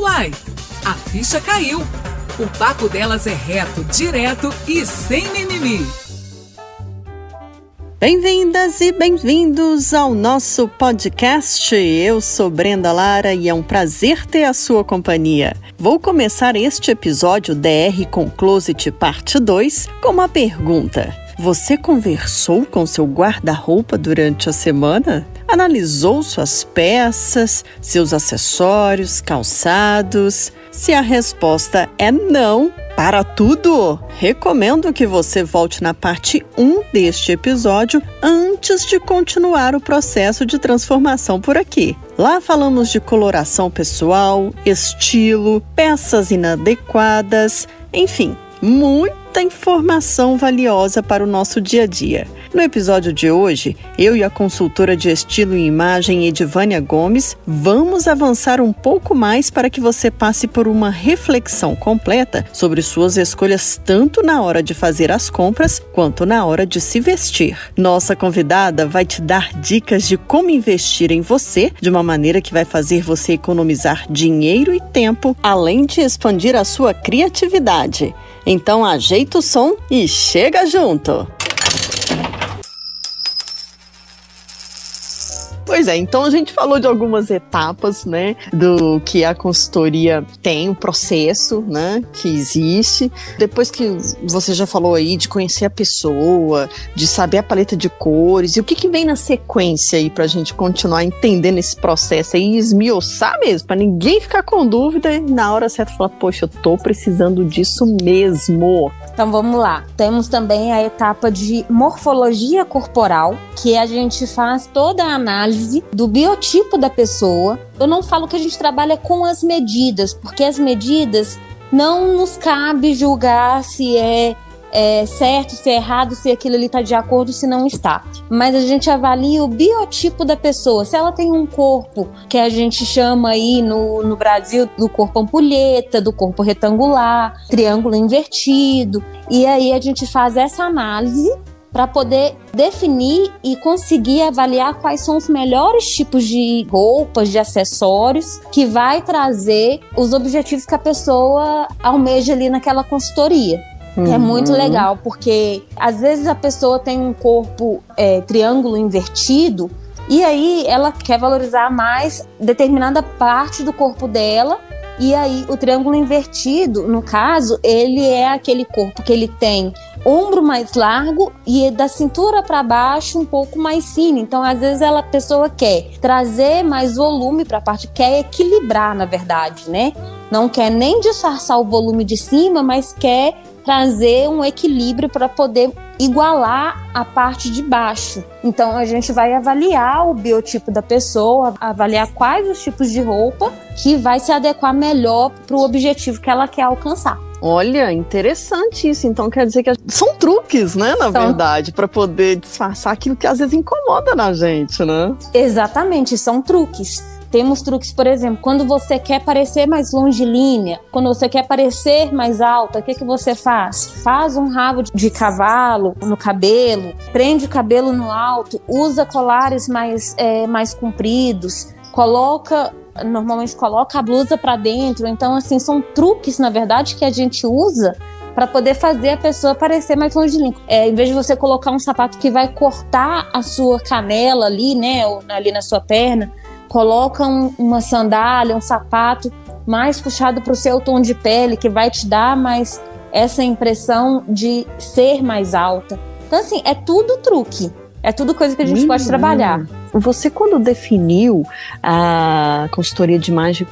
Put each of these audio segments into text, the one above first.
Uai, a ficha caiu. O papo delas é reto, direto e sem mimimi. Bem-vindas e bem-vindos ao nosso podcast. Eu sou Brenda Lara e é um prazer ter a sua companhia. Vou começar este episódio DR com Closet Parte 2 com uma pergunta. Você conversou com seu guarda-roupa durante a semana? Analisou suas peças, seus acessórios, calçados? Se a resposta é não, para tudo, recomendo que você volte na parte 1 deste episódio antes de continuar o processo de transformação por aqui. Lá falamos de coloração pessoal, estilo, peças inadequadas, enfim, muita informação valiosa para o nosso dia a dia. No episódio de hoje, eu e a consultora de estilo e imagem Edivânia Gomes vamos avançar um pouco mais para que você passe por uma reflexão completa sobre suas escolhas tanto na hora de fazer as compras quanto na hora de se vestir. Nossa convidada vai te dar dicas de como investir em você de uma maneira que vai fazer você economizar dinheiro e tempo, além de expandir a sua criatividade. Então ajeita o som e chega junto! Pois é, então a gente falou de algumas etapas, né, do que a consultoria tem, o processo, né, que existe. Depois que você já falou aí de conhecer a pessoa, de saber a paleta de cores, e o que, que vem na sequência aí pra gente continuar entendendo esse processo aí e esmiuçar mesmo, pra ninguém ficar com dúvida e na hora certa falar, poxa, eu tô precisando disso mesmo. Então vamos lá. Temos também a etapa de morfologia corporal, que a gente faz toda a análise do biotipo da pessoa. Eu não falo que a gente trabalha com as medidas, porque as medidas não nos cabe julgar se é é certo, se é errado, se aquilo ali está de acordo, se não está. Mas a gente avalia o biotipo da pessoa. Se ela tem um corpo que a gente chama aí no, no Brasil do corpo ampulheta, do corpo retangular, triângulo invertido. E aí a gente faz essa análise para poder definir e conseguir avaliar quais são os melhores tipos de roupas, de acessórios que vai trazer os objetivos que a pessoa almeja ali naquela consultoria. Uhum. É muito legal, porque às vezes a pessoa tem um corpo é, triângulo invertido e aí ela quer valorizar mais determinada parte do corpo dela. E aí o triângulo invertido, no caso, ele é aquele corpo que ele tem ombro mais largo e da cintura para baixo um pouco mais fino. Então, às vezes ela a pessoa quer trazer mais volume para a parte, quer equilibrar, na verdade, né? Não quer nem disfarçar o volume de cima, mas quer trazer um equilíbrio para poder igualar a parte de baixo. Então a gente vai avaliar o biotipo da pessoa, avaliar quais os tipos de roupa que vai se adequar melhor para o objetivo que ela quer alcançar. Olha, interessante isso. Então quer dizer que são truques, né, na são... verdade, para poder disfarçar aquilo que às vezes incomoda na gente, né? Exatamente, são truques. Temos truques, por exemplo, quando você quer parecer mais longilínea, quando você quer parecer mais alta, o que, que você faz? Faz um rabo de cavalo no cabelo, prende o cabelo no alto, usa colares mais, é, mais compridos, coloca normalmente coloca a blusa para dentro. Então, assim, são truques, na verdade, que a gente usa para poder fazer a pessoa parecer mais longilínea. É, em vez de você colocar um sapato que vai cortar a sua canela ali, né, ou ali na sua perna, coloca um, uma sandália, um sapato mais puxado para o seu tom de pele, que vai te dar mais essa impressão de ser mais alta. Então, assim, é tudo truque. É tudo coisa que a gente pode trabalhar. Você, quando definiu a consultoria de imagem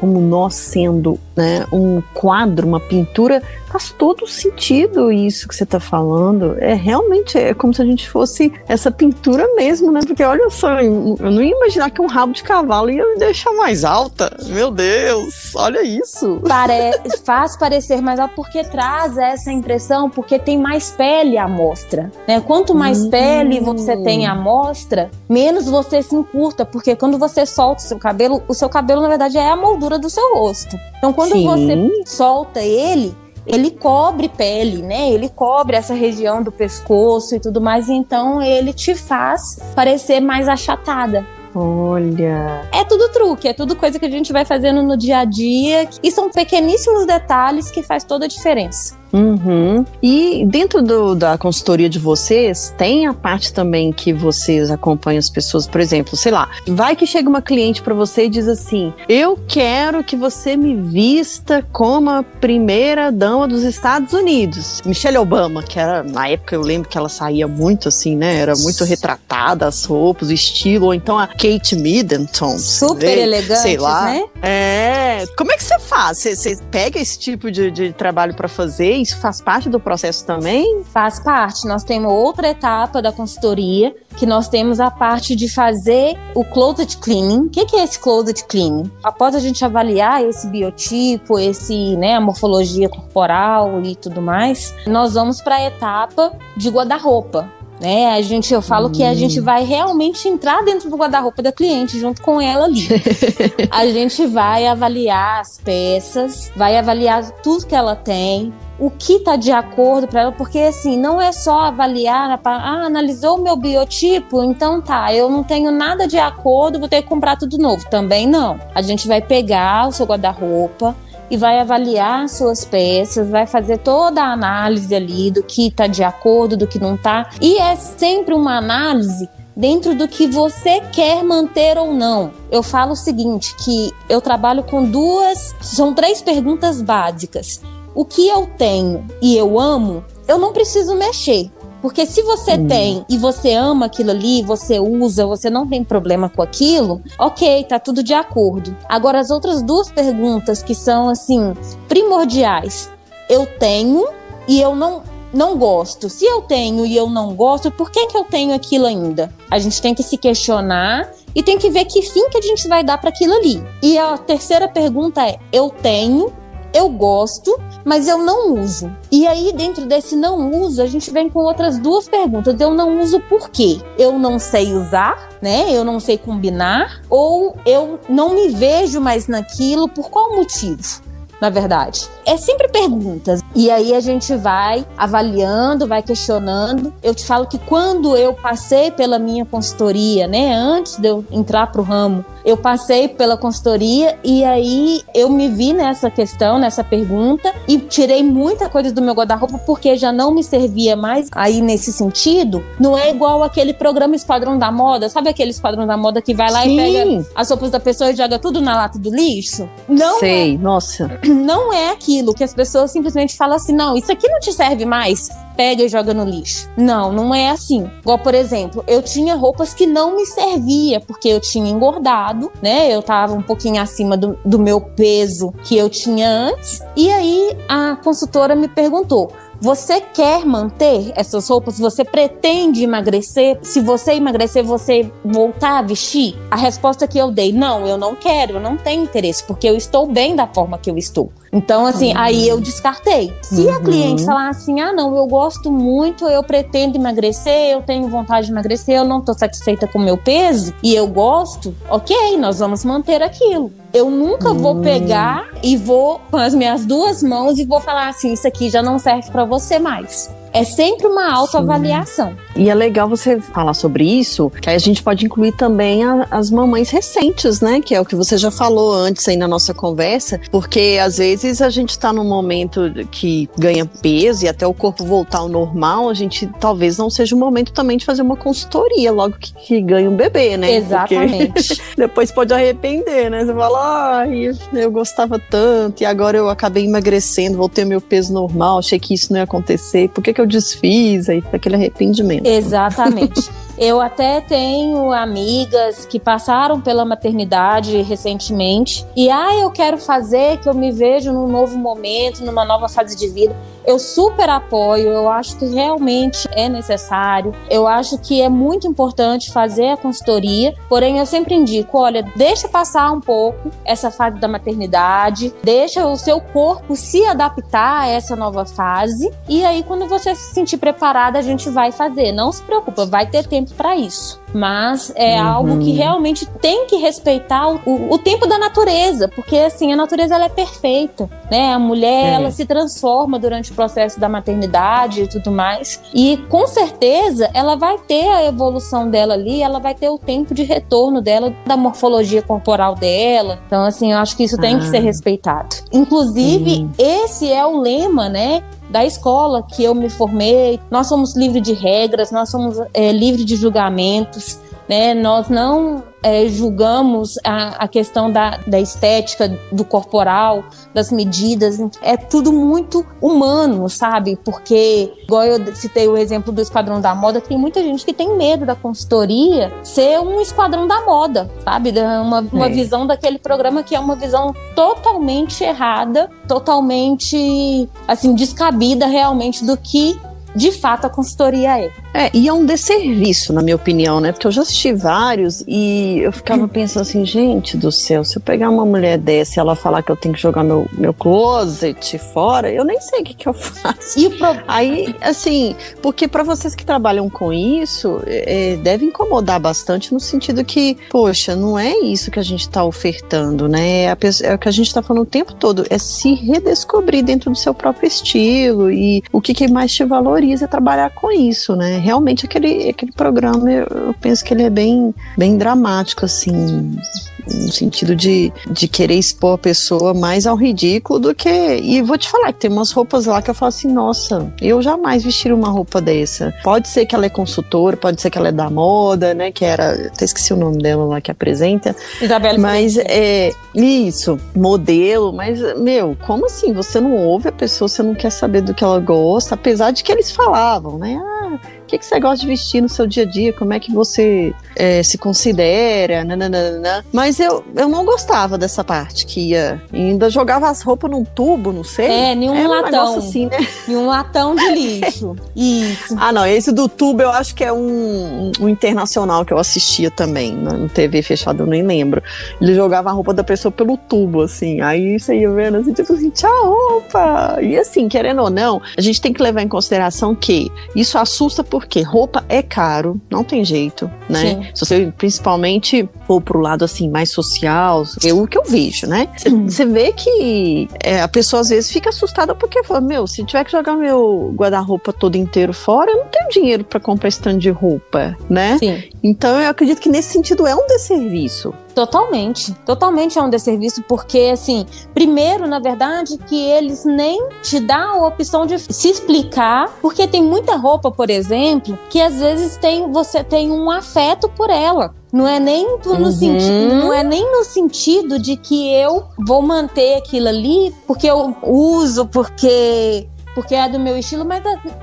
como nós sendo né, um quadro, uma pintura, faz todo sentido isso que você está falando. É realmente é como se a gente fosse essa pintura mesmo, né? Porque olha só, eu não ia imaginar que um rabo de cavalo ia me deixar mais alta. Meu Deus, olha isso. Pare faz parecer mais alto porque traz essa impressão, porque tem mais pele à mostra. Né? Quanto mais hum. pele você tem à mostra, menos você se encurta, porque quando você solta o seu cabelo, o seu cabelo na verdade é a moldura do seu rosto. Então quando Sim. você solta ele, ele cobre pele, né? Ele cobre essa região do pescoço e tudo mais, então ele te faz parecer mais achatada. Olha. É tudo truque, é tudo coisa que a gente vai fazendo no dia a dia. E são pequeníssimos detalhes que faz toda a diferença. Uhum. E dentro do, da consultoria de vocês, tem a parte também que vocês acompanham as pessoas, por exemplo, sei lá, vai que chega uma cliente para você e diz assim: Eu quero que você me vista como a primeira dama dos Estados Unidos. Michelle Obama, que era, na época eu lembro que ela saía muito assim, né? Era muito retratada, as roupas, o estilo, ou então a Kate Middleton. Super elegante, sei lá. né? É. Como é que você faz? Você, você pega esse tipo de, de trabalho para fazer? Isso faz parte do processo também? Faz parte. Nós temos outra etapa da consultoria, que nós temos a parte de fazer o closet cleaning. O que é esse closet cleaning? Após a gente avaliar esse biotipo, esse, né, a morfologia corporal e tudo mais, nós vamos para a etapa de guarda-roupa né? A gente, eu falo hum. que a gente hum. vai realmente entrar dentro do guarda-roupa da cliente junto com ela ali. a gente vai avaliar as peças, vai avaliar tudo que ela tem, o que está de acordo para ela, porque assim, não é só avaliar, ah, analisou o meu biotipo, então tá, eu não tenho nada de acordo, vou ter que comprar tudo novo. Também não. A gente vai pegar o seu guarda-roupa, e vai avaliar suas peças, vai fazer toda a análise ali do que está de acordo, do que não está. E é sempre uma análise dentro do que você quer manter ou não. Eu falo o seguinte, que eu trabalho com duas, são três perguntas básicas. O que eu tenho e eu amo, eu não preciso mexer. Porque se você hum. tem e você ama aquilo ali, você usa, você não tem problema com aquilo, ok, tá tudo de acordo. Agora, as outras duas perguntas que são, assim, primordiais. Eu tenho e eu não, não gosto. Se eu tenho e eu não gosto, por que, que eu tenho aquilo ainda? A gente tem que se questionar e tem que ver que fim que a gente vai dar para aquilo ali. E a terceira pergunta é: eu tenho eu gosto, mas eu não uso. E aí, dentro desse não uso, a gente vem com outras duas perguntas. Eu não uso por quê? Eu não sei usar, né? Eu não sei combinar, ou eu não me vejo mais naquilo, por qual motivo? na verdade. É sempre perguntas. E aí a gente vai avaliando, vai questionando. Eu te falo que quando eu passei pela minha consultoria, né, antes de eu entrar pro ramo, eu passei pela consultoria e aí eu me vi nessa questão, nessa pergunta e tirei muita coisa do meu guarda-roupa porque já não me servia mais. Aí nesse sentido, não é igual aquele programa Esquadrão da Moda, sabe aquele Esquadrão da Moda que vai lá Sim. e pega as roupas da pessoa e joga tudo na lata do lixo? Não Sei, é, nossa. Não é aquilo que as pessoas simplesmente falam assim: "Não, isso aqui não te serve mais" pega e joga no lixo. Não, não é assim. Igual, por exemplo, eu tinha roupas que não me servia porque eu tinha engordado, né? Eu tava um pouquinho acima do, do meu peso que eu tinha antes. E aí a consultora me perguntou: você quer manter essas roupas? Você pretende emagrecer? Se você emagrecer, você voltar a vestir? A resposta que eu dei, não, eu não quero, eu não tenho interesse, porque eu estou bem da forma que eu estou. Então, assim, uhum. aí eu descartei. Se uhum. a cliente falar assim, ah, não, eu gosto muito, eu pretendo emagrecer, eu tenho vontade de emagrecer, eu não estou satisfeita com o meu peso e eu gosto, ok, nós vamos manter aquilo. Eu nunca uhum. vou hum. pegar e vou com as minhas duas mãos e vou falar assim, isso aqui já não serve para você mais. É sempre uma autoavaliação. E é legal você falar sobre isso, que aí a gente pode incluir também a, as mamães recentes, né? Que é o que você já falou antes aí na nossa conversa, porque às vezes a gente tá num momento que ganha peso e até o corpo voltar ao normal, a gente talvez não seja o momento também de fazer uma consultoria logo que, que ganha um bebê, né? Exatamente. depois pode arrepender, né? Você fala, ai, eu gostava tanto e agora eu acabei emagrecendo, voltei ao meu peso normal, achei que isso não ia acontecer, por que, que eu desfiz? Aí fica aquele arrependimento. Exatamente. Eu até tenho amigas que passaram pela maternidade recentemente e ah, eu quero fazer que eu me vejo num novo momento, numa nova fase de vida. Eu super apoio, eu acho que realmente é necessário. Eu acho que é muito importante fazer a consultoria, porém eu sempre indico, olha, deixa passar um pouco essa fase da maternidade, deixa o seu corpo se adaptar a essa nova fase e aí quando você se sentir preparada, a gente vai fazer. Não se preocupa, vai ter tempo para isso. Mas é uhum. algo que realmente tem que respeitar o, o, tempo da natureza, porque assim, a natureza ela é perfeita, né? A mulher, é. ela se transforma durante o processo da maternidade e tudo mais, e com certeza ela vai ter a evolução dela ali, ela vai ter o tempo de retorno dela, da morfologia corporal dela, então assim, eu acho que isso tem que ser ah. respeitado. Inclusive, uhum. esse é o lema, né? Da escola que eu me formei. Nós somos livres de regras, nós somos é, livres de julgamentos, né? Nós não é, julgamos a, a questão da, da estética, do corporal, das medidas. É tudo muito humano, sabe? Porque, igual eu citei o exemplo do Esquadrão da Moda, tem muita gente que tem medo da consultoria ser um esquadrão da moda, sabe? Uma, uma é. visão daquele programa que é uma visão totalmente errada, totalmente, assim, descabida realmente do que de fato a consultoria é. É, e é um desserviço, na minha opinião, né? Porque eu já assisti vários e eu ficava pensando assim, gente do céu, se eu pegar uma mulher dessa e ela falar que eu tenho que jogar meu, meu closet fora, eu nem sei o que, que eu faço. E pro... Aí, assim, porque para vocês que trabalham com isso, é, deve incomodar bastante no sentido que, poxa, não é isso que a gente está ofertando, né? É, é o que a gente está falando o tempo todo, é se redescobrir dentro do seu próprio estilo e o que, que mais te valoriza é trabalhar com isso, né? Realmente aquele, aquele programa, eu, penso que ele é bem, bem dramático, assim, no sentido de, de querer expor a pessoa mais ao ridículo do que. E vou te falar que tem umas roupas lá que eu falo assim: nossa, eu jamais vestiria uma roupa dessa. Pode ser que ela é consultora, pode ser que ela é da moda, né? Que era. Até esqueci o nome dela lá que apresenta. Isabela Mas é. Isso, modelo, mas, meu, como assim? Você não ouve a pessoa, você não quer saber do que ela gosta, apesar de que eles falavam, né? Ah, que, que você gosta de vestir no seu dia a dia, como é que você é, se considera, nananana. Mas eu, eu não gostava dessa parte que ia. Ainda jogava as roupas num tubo, não sei. É, nenhum Era latão. Um assim, né? Em um latão de lixo. Isso. Ah, não, esse do tubo eu acho que é um, um internacional que eu assistia também, no TV fechado, eu nem lembro. Ele jogava a roupa da pessoa pelo tubo, assim. Aí você ia vendo assim, tipo assim, tchau, roupa. E assim, querendo ou não, a gente tem que levar em consideração que isso assusta porque roupa é caro, não tem jeito, né? Sim. Se você principalmente for pro lado assim mais social, é o que eu vejo, né? Você vê que é, a pessoa às vezes fica assustada porque fala, meu, se tiver que jogar meu guarda-roupa todo inteiro fora, eu não tenho dinheiro para comprar stand de roupa, né? Sim. Então eu acredito que nesse sentido é um desserviço. Totalmente, totalmente é um desserviço, porque assim, primeiro, na verdade, que eles nem te dão a opção de se explicar, porque tem muita roupa, por exemplo, que às vezes tem você tem um afeto por ela. Não é nem no uhum. sentido, não é nem no sentido de que eu vou manter aquilo ali porque eu uso, porque porque é do meu estilo, mas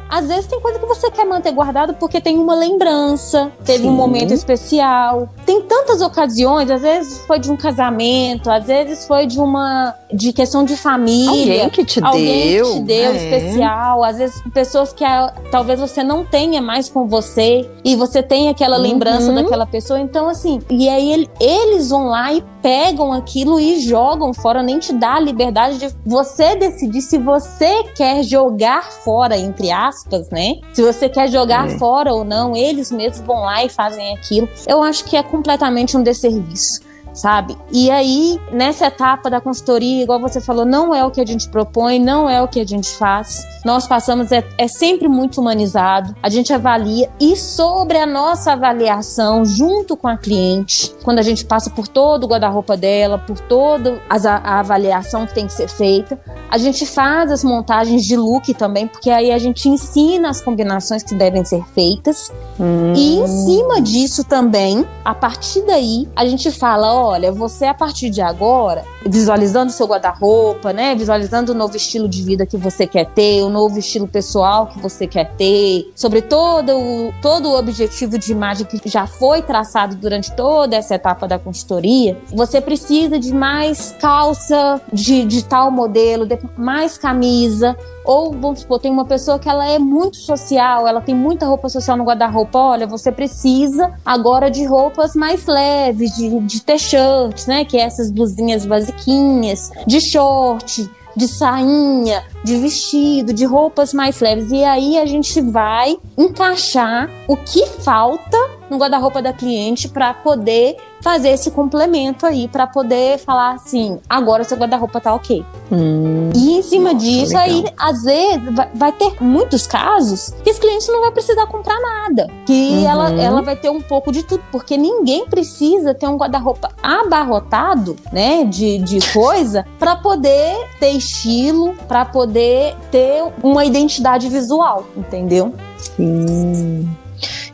às vezes tem coisa que você quer manter guardado porque tem uma lembrança, teve Sim. um momento especial. Tem tantas ocasiões, às vezes foi de um casamento, às vezes foi de uma de questão de família. Alguém que te alguém deu. que te deu é. especial, às vezes pessoas que a, talvez você não tenha mais com você e você tem aquela uhum. lembrança daquela pessoa. Então assim, e aí ele, eles vão lá e pegam aquilo e jogam fora, nem te dá a liberdade de você decidir se você quer jogar fora, entre aspas, né? Se você quer jogar é. fora ou não, eles mesmos vão lá e fazem aquilo. Eu acho que é completamente um desserviço sabe? E aí, nessa etapa da consultoria, igual você falou, não é o que a gente propõe, não é o que a gente faz. Nós passamos, é, é sempre muito humanizado, a gente avalia e sobre a nossa avaliação junto com a cliente, quando a gente passa por todo o guarda-roupa dela, por toda a, avaliação que tem que ser feita, a gente faz as montagens de look também, porque aí a gente ensina as combinações que devem ser feitas. Hum. E em cima disso também, a partir daí, a gente fala, olha, você a partir de agora, visualizando o seu guarda-roupa, né? Visualizando o novo estilo de vida que você quer ter, o novo estilo pessoal que você quer ter, sobre todo o, todo o objetivo de imagem que já foi traçado durante toda essa etapa da consultoria, você precisa de mais calça de, de tal modelo, de mais camisa, ou, vamos supor, tem uma pessoa que ela é muito social, ela tem muita roupa social no guarda-roupa. Olha, você precisa agora de roupas mais leves, de, de t-shirts, né? Que é essas blusinhas basiquinhas, de short, de sainha, de vestido, de roupas mais leves. E aí a gente vai encaixar o que falta no guarda-roupa da cliente para poder fazer esse complemento aí, para poder falar assim: agora seu guarda-roupa tá ok. Hum, E em cima Nossa, disso, legal. aí, às vezes, vai, vai ter muitos casos que esse cliente não vai precisar comprar nada. Que Uhum. ela, ela vai ter um pouco de tudo, porque ninguém precisa ter um guarda-roupa abarrotado, né, de, de coisa, para poder ter estilo, para poder ter uma identidade visual, entendeu? sim.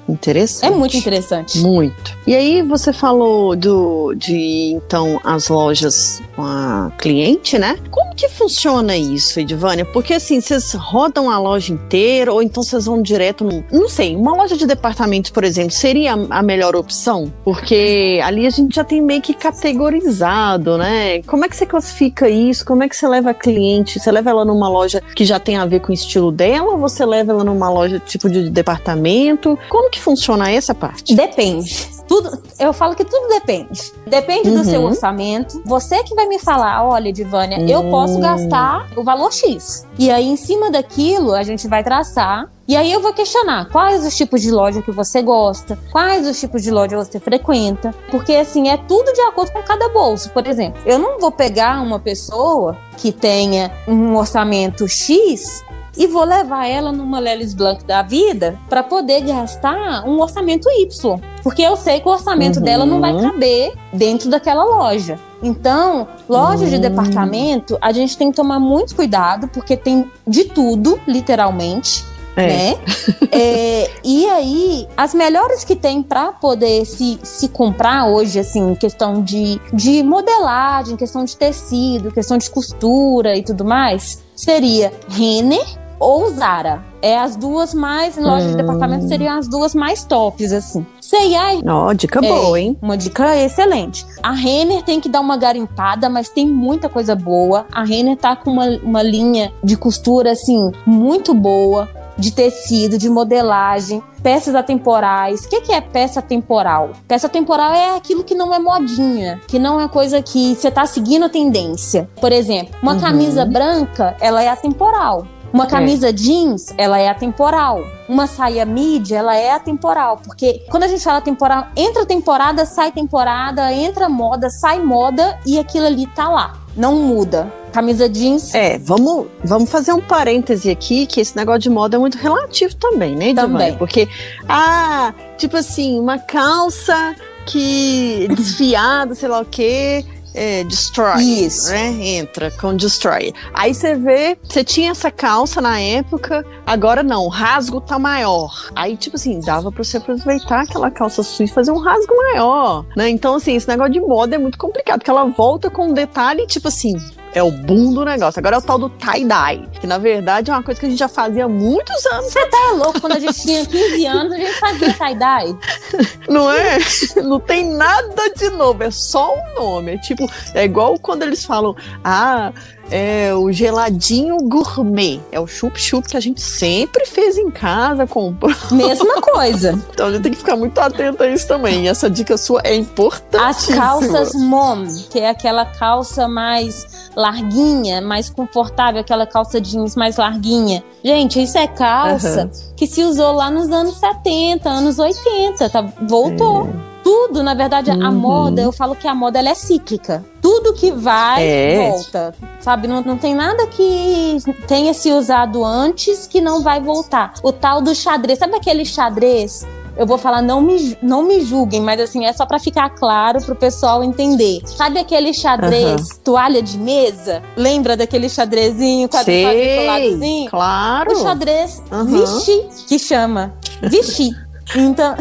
Interessante. É muito interessante. Muito. E aí você falou do de então as lojas com a cliente, né? Como que funciona isso, Edvânia? Porque assim, vocês rodam a loja inteira ou então vocês vão direto no, não sei, uma loja de departamentos, por exemplo, seria a melhor opção? Porque ali a gente já tem meio que categorizado, né? Como é que você classifica isso? Como é que você leva a cliente? Você leva ela numa loja que já tem a ver com o estilo dela ou você leva ela numa loja tipo de departamento? Como que funciona essa parte? Depende. Tudo, eu falo que tudo depende. Depende do Uhum. seu orçamento. Você que vai me falar, olha, Divânia, eu Hum. posso gastar o valor X. E aí, em cima daquilo, a gente vai traçar. E aí eu vou questionar quais os tipos de loja que você gosta, quais os tipos de loja você frequenta. Porque assim, é tudo de acordo com cada bolso. Por exemplo, eu não vou pegar uma pessoa que tenha um orçamento X e vou levar ela numa Lelis Blanc da vida para poder gastar um orçamento Y. Porque eu sei que o orçamento Uhum. dela não vai caber dentro daquela loja. Então, loja de Hum. departamento, a gente tem que tomar muito cuidado, porque tem de tudo, literalmente. É. Né? É, e aí, as melhores que tem para poder se, se comprar hoje, assim, em questão de, de modelagem, questão de tecido, questão de costura e tudo mais, seria Renner ou Zara. É as duas mais, em loja de Hum. departamento, seriam as duas mais tops, assim. C&A Ó, dica É. boa, hein? uma dica excelente. A Renner tem que dar uma garimpada, mas tem muita coisa boa. A Renner tá com uma, uma linha de costura, assim, muito boa. De tecido, de modelagem, peças atemporais. O que, que é peça temporal? Peça temporal é aquilo que não é modinha, que não é coisa que você tá seguindo a tendência. Por exemplo, uma Uhum. camisa branca, ela é atemporal. Uma camisa jeans, ela é atemporal. Uma saia mid, ela é atemporal. Porque quando a gente fala temporal, entra temporada, sai temporada, entra moda, sai moda e aquilo ali tá lá. Não muda. Camisa jeans É, vamos, vamos fazer um parêntese aqui, que esse negócio de moda é muito relativo também, né, Edvânia? Também. Porque, ah, tipo assim, uma calça que desfiada, sei lá o quê, é, destroy. Isso. Né? Entra com destroy. Aí você vê, você tinha essa calça na época, agora não, o rasgo tá maior. Aí, tipo assim, dava pra você aproveitar aquela calça sua e fazer um rasgo maior, né? Então, assim, esse negócio de moda é muito complicado, porque ela volta com um detalhe, tipo assim, é o boom do negócio. Agora é o tal do tie-dye, que na verdade é uma coisa que a gente já fazia há muitos anos, Você tá louco? Quando a gente tinha 15 anos, a gente fazia tie-dye. não é? Não tem nada de novo, é só um nome. É tipo, é igual quando eles falam, ah, é o geladinho gourmet. É o chup-chup que a gente sempre fez em casa, comprou. Mesma coisa. Então a gente tem que ficar muito atento a isso também. Essa dica sua é importante. As calças mom, que é aquela calça mais larguinha, mais confortável, aquela calça jeans mais larguinha. Gente, isso é calça que se usou lá nos anos 70, anos 80, tá? Voltou. Tudo, na verdade, a Uhum. moda, eu falo que a moda ela é cíclica. Tudo que vai, É. volta. Sabe? Não, não tem nada que tenha se usado antes que não vai voltar. O tal do xadrez. Sabe aquele xadrez? Eu vou falar, não me, não me julguem, mas assim, é só pra ficar claro pro pessoal entender. Sabe aquele xadrez, toalha de mesa? Lembra daquele xadrezinho, quadriculadozinho? claro. O xadrez Aham. Vichy, que chama. Vichy. Então,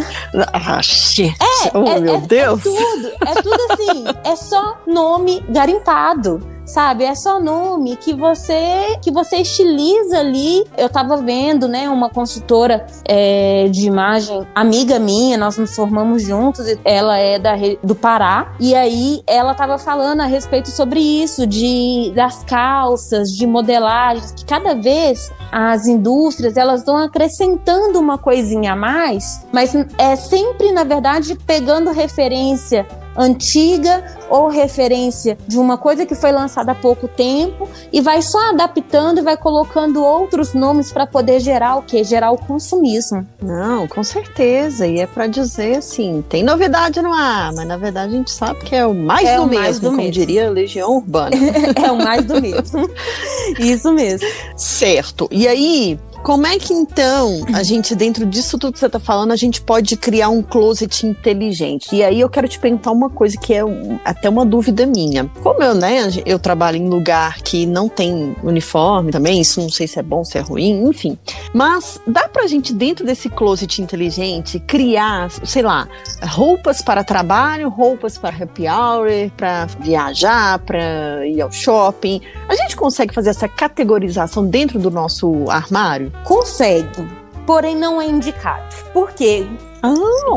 Ah, shit. é, oh, é- meu é- Deus. É tudo, é tudo assim. é só nome garimpado. Sabe, é só nome que você que você estiliza ali. Eu tava vendo, né, uma consultora é, de imagem, amiga minha, nós nos formamos juntos. Ela é da, do Pará e aí ela tava falando a respeito sobre isso, de das calças, de modelagens, que cada vez as indústrias elas vão acrescentando uma coisinha a mais, mas é sempre na verdade pegando referência antiga ou referência de uma coisa que foi lançada há pouco tempo e vai só adaptando e vai colocando outros nomes para poder gerar o quê? Gerar o consumismo. Não, com certeza. E é para dizer assim, tem novidade no ar, mas na verdade a gente sabe que é o mais é do o mesmo, mais do como mesmo. diria a Legião Urbana. é o mais do mesmo. Isso mesmo. Certo. E aí, como é que então a gente, dentro disso tudo que você está falando, a gente pode criar um closet inteligente? E aí eu quero te perguntar uma coisa que é um, até uma dúvida minha. Como eu, né, eu trabalho em lugar que não tem uniforme também, isso não sei se é bom, se é ruim, enfim. Mas dá pra gente, dentro desse closet inteligente, criar, sei lá, roupas para trabalho, roupas para happy hour, para viajar, para ir ao shopping. A gente consegue fazer essa categorização dentro do nosso armário? Consegue, porém não é indicado. Por quê? Ah,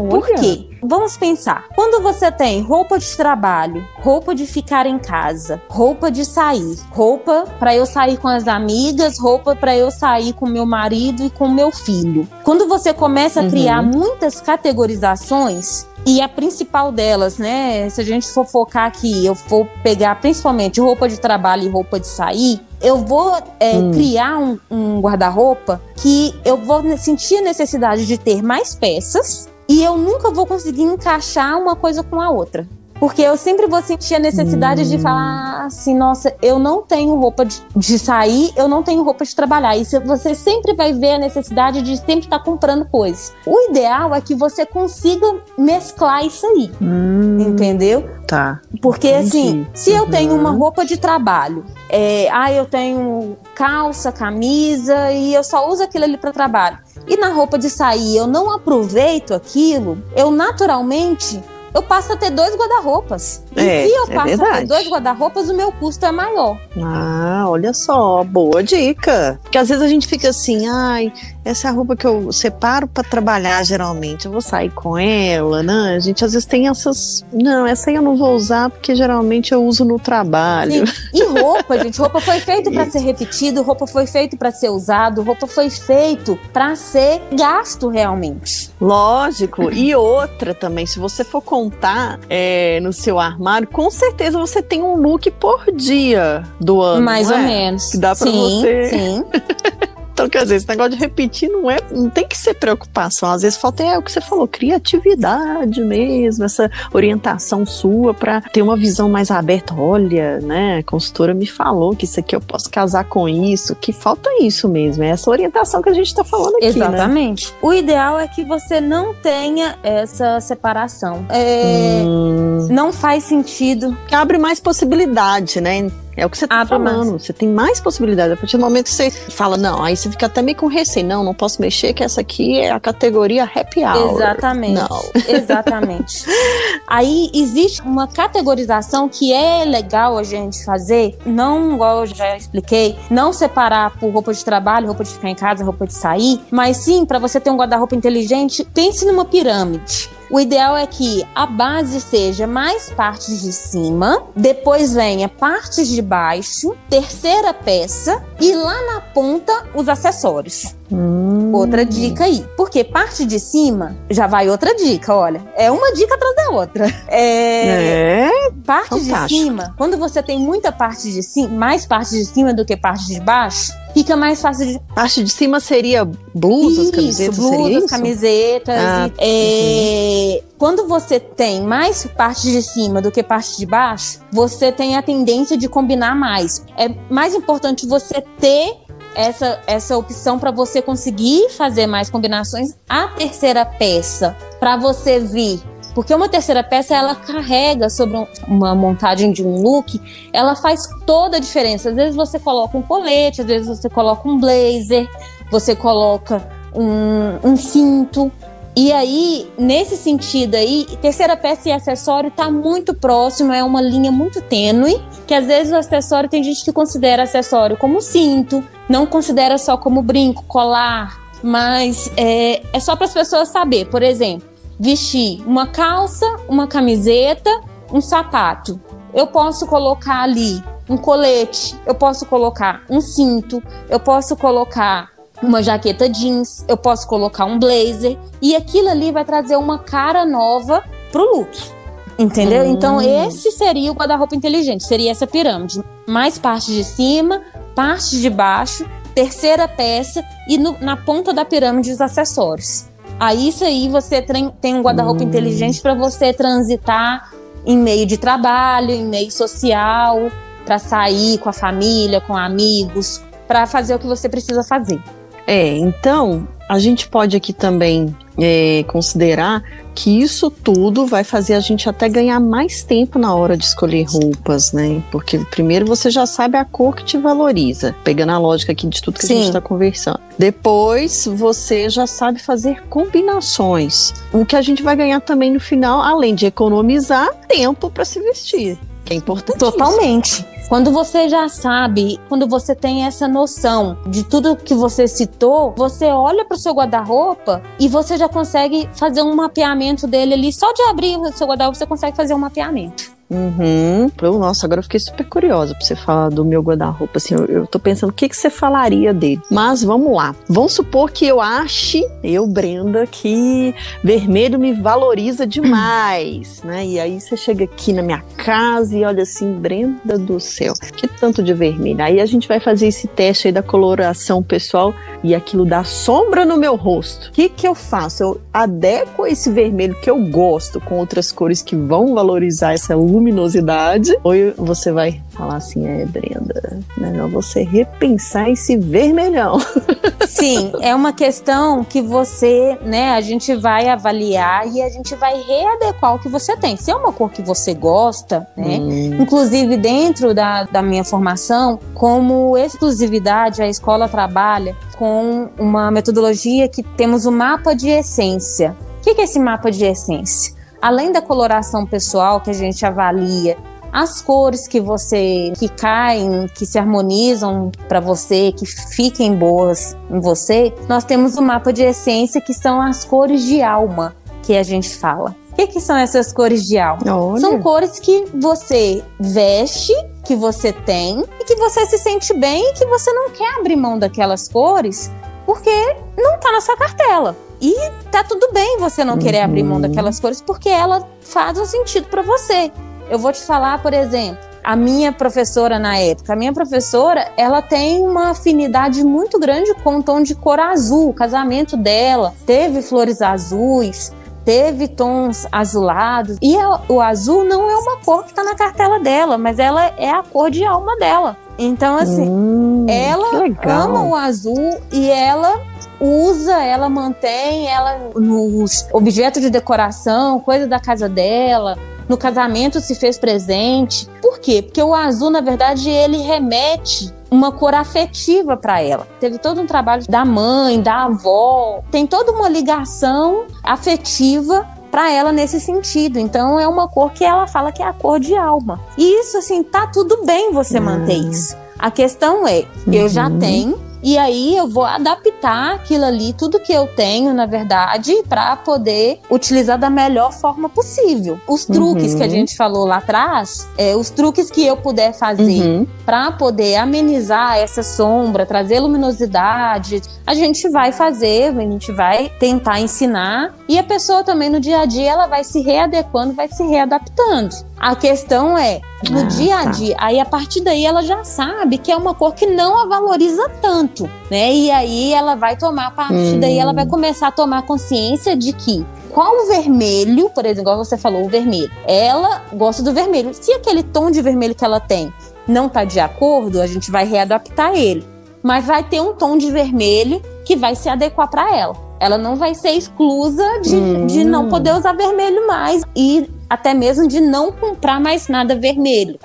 Por quê? Vamos pensar. Quando você tem roupa de trabalho, roupa de ficar em casa, roupa de sair, roupa para eu sair com as amigas, roupa para eu sair com meu marido e com meu filho. Quando você começa a uhum. criar muitas categorizações, e a principal delas, né? Se a gente for focar aqui, eu vou pegar principalmente roupa de trabalho e roupa de sair. Eu vou é, hum. criar um, um guarda-roupa que eu vou sentir a necessidade de ter mais peças e eu nunca vou conseguir encaixar uma coisa com a outra. Porque eu sempre vou sentir a necessidade hum. de falar assim, nossa, eu não tenho roupa de, de, sair, eu não tenho roupa de trabalhar. E você sempre vai ver a necessidade de sempre estar tá comprando coisas. O ideal é que você consiga mesclar isso aí. Hum. Entendeu? Tá. Porque Entendi. assim, se uhum. eu tenho uma uhum. roupa de trabalho, é, ah, eu tenho calça, camisa e eu só uso aquilo ali para trabalho. E na roupa de sair eu não aproveito aquilo, eu naturalmente eu passo a ter dois guarda-roupas. E é, se eu é passo ter dois guarda-roupas, o meu custo é maior. Ah, olha só, boa dica. Porque às vezes a gente fica assim, ai, essa é a roupa que eu separo para trabalhar geralmente. Eu vou sair com ela, né? A gente às vezes tem essas. Não, essa aí eu não vou usar porque geralmente eu uso no trabalho. Sim. E roupa, gente, roupa foi feito para ser repetido, roupa foi feito para ser usado, roupa foi feito para ser gasto realmente. Lógico. E outra também, se você for contar é, no seu armário, com certeza você tem um look por dia do ano. Mais ou é? menos. Que dá para você. Sim. Então, quer dizer, esse negócio de repetir não é, não tem que ser preocupação. Às vezes falta é o que você falou, criatividade mesmo, essa orientação sua para ter uma visão mais aberta. Olha, né, a consultora me falou que isso aqui eu posso casar com isso, que falta isso mesmo. É essa orientação que a gente está falando aqui, né? Exatamente. Né? O ideal é que você não tenha essa separação. É, hum. Não faz sentido. Abre mais possibilidade, né? É o que você está falando. Mais. Você tem mais possibilidades. A partir do momento que você fala, não, aí você fica até meio com receio. Não, não posso mexer, que essa aqui é a categoria happy hour. Exatamente. Não. Exatamente. aí existe uma categorização que é legal a gente fazer, não igual eu já expliquei, não separar por roupa de trabalho, roupa de ficar em casa, roupa de sair, mas sim para você ter um guarda-roupa inteligente, pense numa pirâmide. O ideal é que a base seja mais partes de cima, depois venha partes de baixo, terceira peça e lá na ponta os acessórios. Hum. Outra dica aí. Porque parte de cima, já vai outra dica, olha. É uma dica atrás da outra. É. é parte fantástico. de cima, quando você tem muita parte de cima, mais parte de cima do que parte de baixo, fica mais fácil de. Parte de cima seria blusas, isso, camisetas? Blusas, camisetas. Ah, e, é, uhum. Quando você tem mais parte de cima do que parte de baixo, você tem a tendência de combinar mais. É mais importante você ter essa, essa opção para você conseguir fazer mais combinações. A terceira peça, para você vir porque uma terceira peça ela carrega sobre um, uma montagem de um look, ela faz toda a diferença. Às vezes você coloca um colete, às vezes você coloca um blazer, você coloca um, um cinto. E aí, nesse sentido aí, terceira peça e acessório tá muito próximo, é uma linha muito tênue, que às vezes o acessório tem gente que considera acessório como cinto, não considera só como brinco, colar, mas é, é só para as pessoas saber. Por exemplo, vestir uma calça, uma camiseta, um sapato. Eu posso colocar ali um colete, eu posso colocar um cinto, eu posso colocar uma jaqueta jeans, eu posso colocar um blazer e aquilo ali vai trazer uma cara nova pro look. Entendeu? Hum. Então, esse seria o guarda-roupa inteligente, seria essa pirâmide. Mais parte de cima, parte de baixo, terceira peça e no, na ponta da pirâmide os acessórios. Aí isso aí você tem um guarda-roupa hum. inteligente para você transitar em meio de trabalho, em meio social, para sair com a família, com amigos, para fazer o que você precisa fazer. É, então a gente pode aqui também é, considerar que isso tudo vai fazer a gente até ganhar mais tempo na hora de escolher roupas, né? Porque primeiro você já sabe a cor que te valoriza, pegando a lógica aqui de tudo que Sim. a gente está conversando. Depois você já sabe fazer combinações. O que a gente vai ganhar também no final, além de economizar tempo para se vestir. Que é importante. Totalmente. Quando você já sabe, quando você tem essa noção de tudo que você citou, você olha para o seu guarda-roupa e você já consegue fazer um mapeamento dele ali. Só de abrir o seu guarda-roupa, você consegue fazer um mapeamento. Uhum. Nossa, agora eu fiquei super curiosa pra você falar do meu guarda-roupa. Assim, eu, eu tô pensando o que, que você falaria dele. Mas vamos lá. Vamos supor que eu ache, eu, Brenda, que vermelho me valoriza demais, né? E aí você chega aqui na minha casa e olha assim, Brenda do céu, que tanto de vermelho. Aí a gente vai fazer esse teste aí da coloração pessoal e aquilo dá sombra no meu rosto. O que, que eu faço? Eu adequo esse vermelho que eu gosto com outras cores que vão valorizar essa luz luminosidade, ou você vai falar assim, é, Brenda, melhor você repensar esse vermelhão. Sim, é uma questão que você, né, a gente vai avaliar e a gente vai readequar o que você tem. Se é uma cor que você gosta, né, hum. inclusive dentro da, da minha formação, como exclusividade, a escola trabalha com uma metodologia que temos o um mapa de essência. O que é esse mapa de essência? Além da coloração pessoal que a gente avalia, as cores que você que caem, que se harmonizam para você, que fiquem boas em você, nós temos o um mapa de essência que são as cores de alma que a gente fala. O que, que são essas cores de alma? Olha. São cores que você veste, que você tem e que você se sente bem e que você não quer abrir mão daquelas cores porque não está na sua cartela. E tá tudo bem você não querer uhum. abrir mão uhum. daquelas cores porque ela faz um sentido para você. Eu vou te falar, por exemplo, a minha professora na época, a minha professora, ela tem uma afinidade muito grande com o tom de cor azul. O casamento dela teve flores azuis, teve tons azulados. E o azul não é uma cor que está na cartela dela, mas ela é a cor de alma dela. Então, assim, hum, ela ama o azul e ela usa, ela mantém ela nos objetos de decoração, coisa da casa dela. No casamento se fez presente. Por quê? Porque o azul, na verdade, ele remete uma cor afetiva para ela. Teve todo um trabalho da mãe, da avó, tem toda uma ligação afetiva para ela nesse sentido. Então é uma cor que ela fala que é a cor de alma. E isso assim, tá tudo bem você manter hum. isso. A questão é, eu uhum. já tenho e aí eu vou adaptar aquilo ali, tudo que eu tenho, na verdade, para poder utilizar da melhor forma possível. Os truques uhum. que a uhum. gente falou lá atrás, é, os truques que eu puder fazer uhum. para poder amenizar essa sombra, trazer luminosidade, a gente vai fazer, a gente vai tentar ensinar e a pessoa também no dia a dia ela vai se readequando, vai se readaptando. A questão é, no ah, dia a tá. dia, aí a partir daí ela já sabe que é uma cor que não a valoriza tanto, né? E aí ela vai tomar, a partir hum. daí ela vai hum. começar a tomar consciência de que qual o vermelho, por exemplo, igual você falou, o vermelho. Ela gosta do vermelho. Se aquele tom de vermelho que ela tem não tá de acordo, a gente vai readaptar ele. Mas vai ter um tom de vermelho que vai se adequar para ela. Ela não vai ser exclusa de, hum. de não poder usar vermelho mais. E até mesmo de não comprar mais nada vermelho.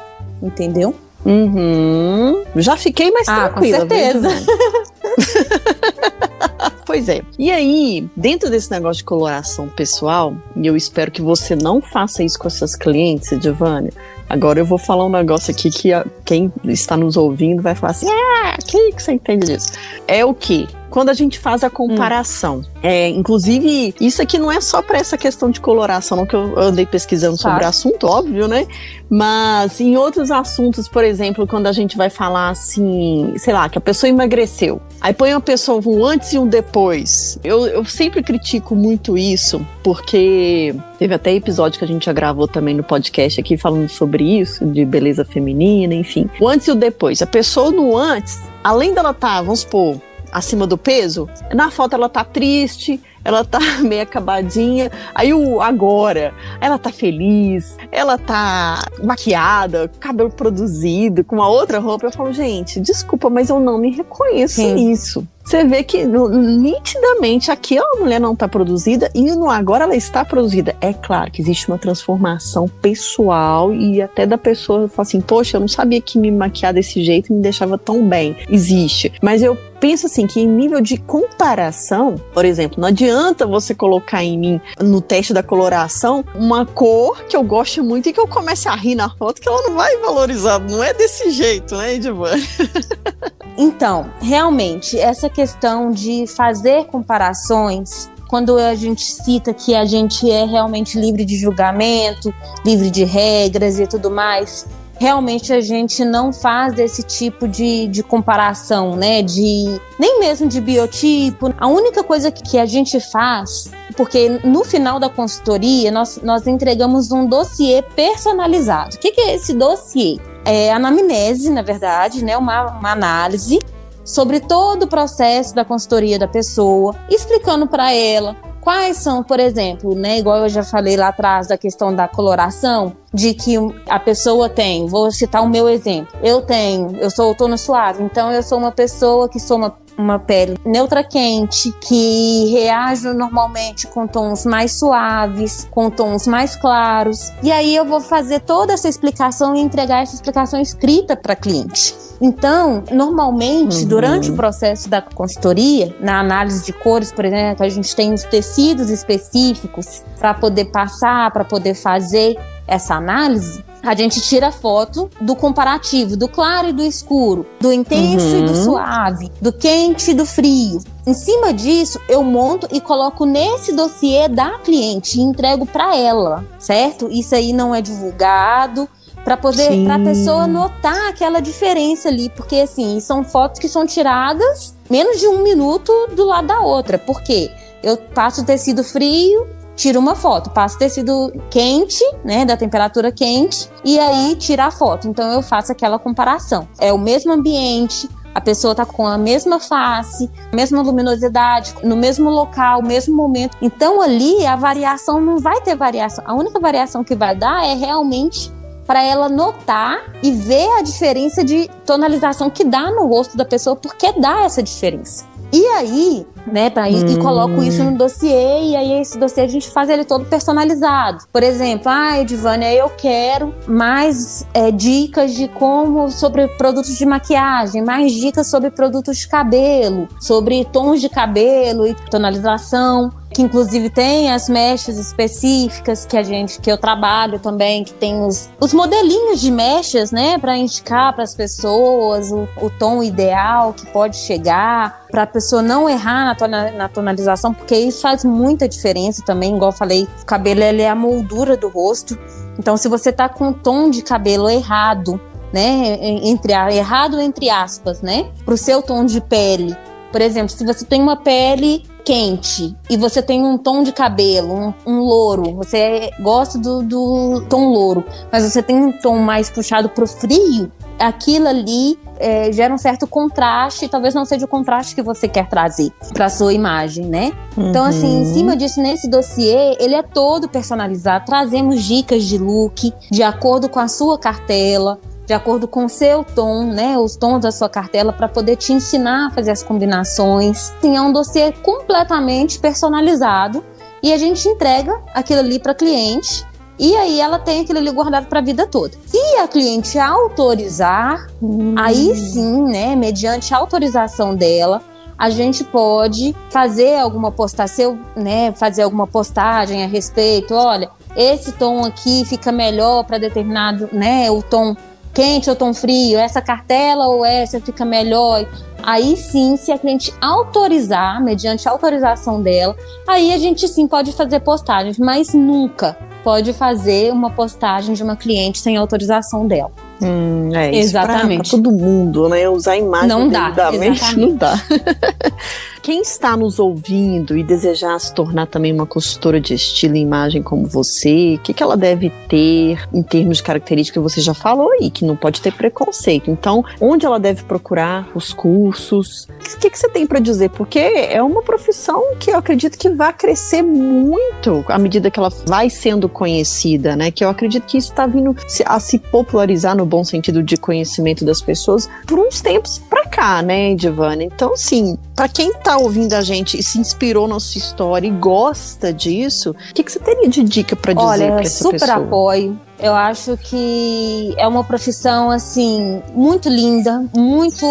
Entendeu? Uhum. Já fiquei mais ah, tranquila. Com certeza. pois é. E aí, dentro desse negócio de coloração pessoal, e eu espero que você não faça isso com essas clientes, Giovanni. Agora eu vou falar um negócio aqui que a, quem está nos ouvindo vai falar assim: ah, que, que você entende disso? É o que? Quando a gente faz a comparação. Hum. É, inclusive, isso aqui não é só para essa questão de coloração, não, que eu andei pesquisando claro. sobre o assunto, óbvio, né? Mas em outros assuntos, por exemplo, quando a gente vai falar assim, sei lá, que a pessoa emagreceu, aí põe uma pessoa um antes e um depois. Eu, eu sempre critico muito isso, porque teve até episódio que a gente já gravou também no podcast aqui falando sobre isso, de beleza feminina, enfim. O antes e o depois. A pessoa no antes, além dela estar, tá, vamos supor, acima do peso, na foto ela tá triste, ela tá meio acabadinha. Aí o agora, ela tá feliz, ela tá maquiada, cabelo produzido, com uma outra roupa. Eu falo, gente, desculpa, mas eu não me reconheço Sim. nisso. Você vê que nitidamente aqui a mulher não está produzida e no agora ela está produzida. É claro que existe uma transformação pessoal e até da pessoa fala assim: Poxa, eu não sabia que me maquiar desse jeito me deixava tão bem. Existe. Mas eu penso assim que em nível de comparação, por exemplo, não adianta você colocar em mim no teste da coloração uma cor que eu gosto muito e que eu comece a rir na foto que ela não vai valorizar. Não é desse jeito, né, Edivan? Então, realmente, essa questão de fazer comparações quando a gente cita que a gente é realmente livre de julgamento, livre de regras e tudo mais, realmente a gente não faz esse tipo de, de comparação, né? De nem mesmo de biotipo. A única coisa que a gente faz, porque no final da consultoria nós, nós entregamos um dossiê personalizado. O que, que é esse dossiê? É anamnese, na verdade, né? Uma, uma análise sobre todo o processo da consultoria da pessoa, explicando para ela quais são, por exemplo, né, igual eu já falei lá atrás da questão da coloração, de que a pessoa tem, vou citar o meu exemplo. Eu tenho, eu sou outono suave, então eu sou uma pessoa que sou uma uma pele neutra quente, que reage normalmente com tons mais suaves, com tons mais claros. E aí eu vou fazer toda essa explicação e entregar essa explicação escrita para cliente. Então, normalmente, uhum. durante o processo da consultoria, na análise de cores, por exemplo, a gente tem os tecidos específicos para poder passar, para poder fazer essa análise a gente tira foto do comparativo, do claro e do escuro, do intenso uhum. e do uhum. suave, do quente e do frio. Em cima disso, eu monto e coloco nesse dossiê da cliente e entrego para ela, certo? Isso aí não é divulgado para poder para a pessoa notar aquela diferença ali, porque assim, são fotos que são tiradas menos de um minuto do lado da outra. Por quê? Eu passo o tecido frio, tira uma foto, passa tecido quente, né, da temperatura quente, e aí tira a foto. Então eu faço aquela comparação. É o mesmo ambiente, a pessoa tá com a mesma face, mesma luminosidade, no mesmo local, mesmo momento. Então ali a variação não vai ter variação. A única variação que vai dar é realmente para ela notar e ver a diferença de tonalização que dá no rosto da pessoa, porque dá essa diferença. E aí, né, pra, hum. e, e coloco isso no dossiê, e aí esse dossiê a gente faz ele todo personalizado. Por exemplo, ah, Edvânia, eu quero mais é, dicas de como, sobre produtos de maquiagem, mais dicas sobre produtos de cabelo, sobre tons de cabelo e tonalização que inclusive tem as mechas específicas que a gente que eu trabalho também, que tem os, os modelinhos de mechas, né, para indicar para as pessoas o, o, tom ideal que pode chegar, para a pessoa não errar na, tona, na, tonalização, porque isso faz muita diferença também, igual eu falei, o cabelo ele é a moldura do rosto. Então, se você tá com um tom de cabelo errado, né, entre errado entre aspas, né, pro seu tom de pele, por exemplo, se você tem uma pele quente e você tem um tom de cabelo, um, um louro, você gosta do, do, tom louro, mas você tem um tom mais puxado pro frio, aquilo ali é, gera um certo contraste, talvez não seja o contraste que você quer trazer para sua imagem, né? Uhum. Então, assim, em uhum. cima disso, nesse dossiê, ele é todo personalizado. Trazemos dicas de look de acordo com a sua cartela de acordo com o seu tom, né, os tons da sua cartela para poder te ensinar a fazer as combinações. Sim, é um dossiê completamente personalizado e a gente entrega aquilo ali para cliente e aí ela tem aquilo ali guardado para a vida toda. Se a cliente autorizar, hum. aí sim, né, mediante a autorização dela, a gente pode fazer alguma postagem, né, fazer alguma postagem a respeito, olha, esse tom aqui fica melhor para determinado, né, o tom quente ou tom frio, essa cartela ou essa fica melhor. Aí sim, se a cliente autorizar, mediante a autorização dela, aí a gente sim pode fazer postagens, mas nunca pode fazer uma postagem de uma cliente sem autorização dela. Hum, é, Exatamente. Para todo mundo, né? Usar a imagem não dá, não dá. Quem está nos ouvindo e desejar se tornar também uma consultora de estilo e imagem como você, o que, que ela deve ter em termos de características? Você já falou aí que não pode ter preconceito. Então, onde ela deve procurar os cursos? O que, que você tem para dizer? Porque é uma profissão que eu acredito que vai crescer muito à medida que ela vai sendo conhecida, né? Que eu acredito que isso está vindo a se popularizar no bom sentido de conhecimento das pessoas por uns tempos para cá, né, Divana? Então, sim, para quem tá ouvindo a gente e se inspirou na sua história e gosta disso, o que, que você teria de dica para dizer para essa pessoa? Olha, super apoio eu acho que é uma profissão assim muito linda, muito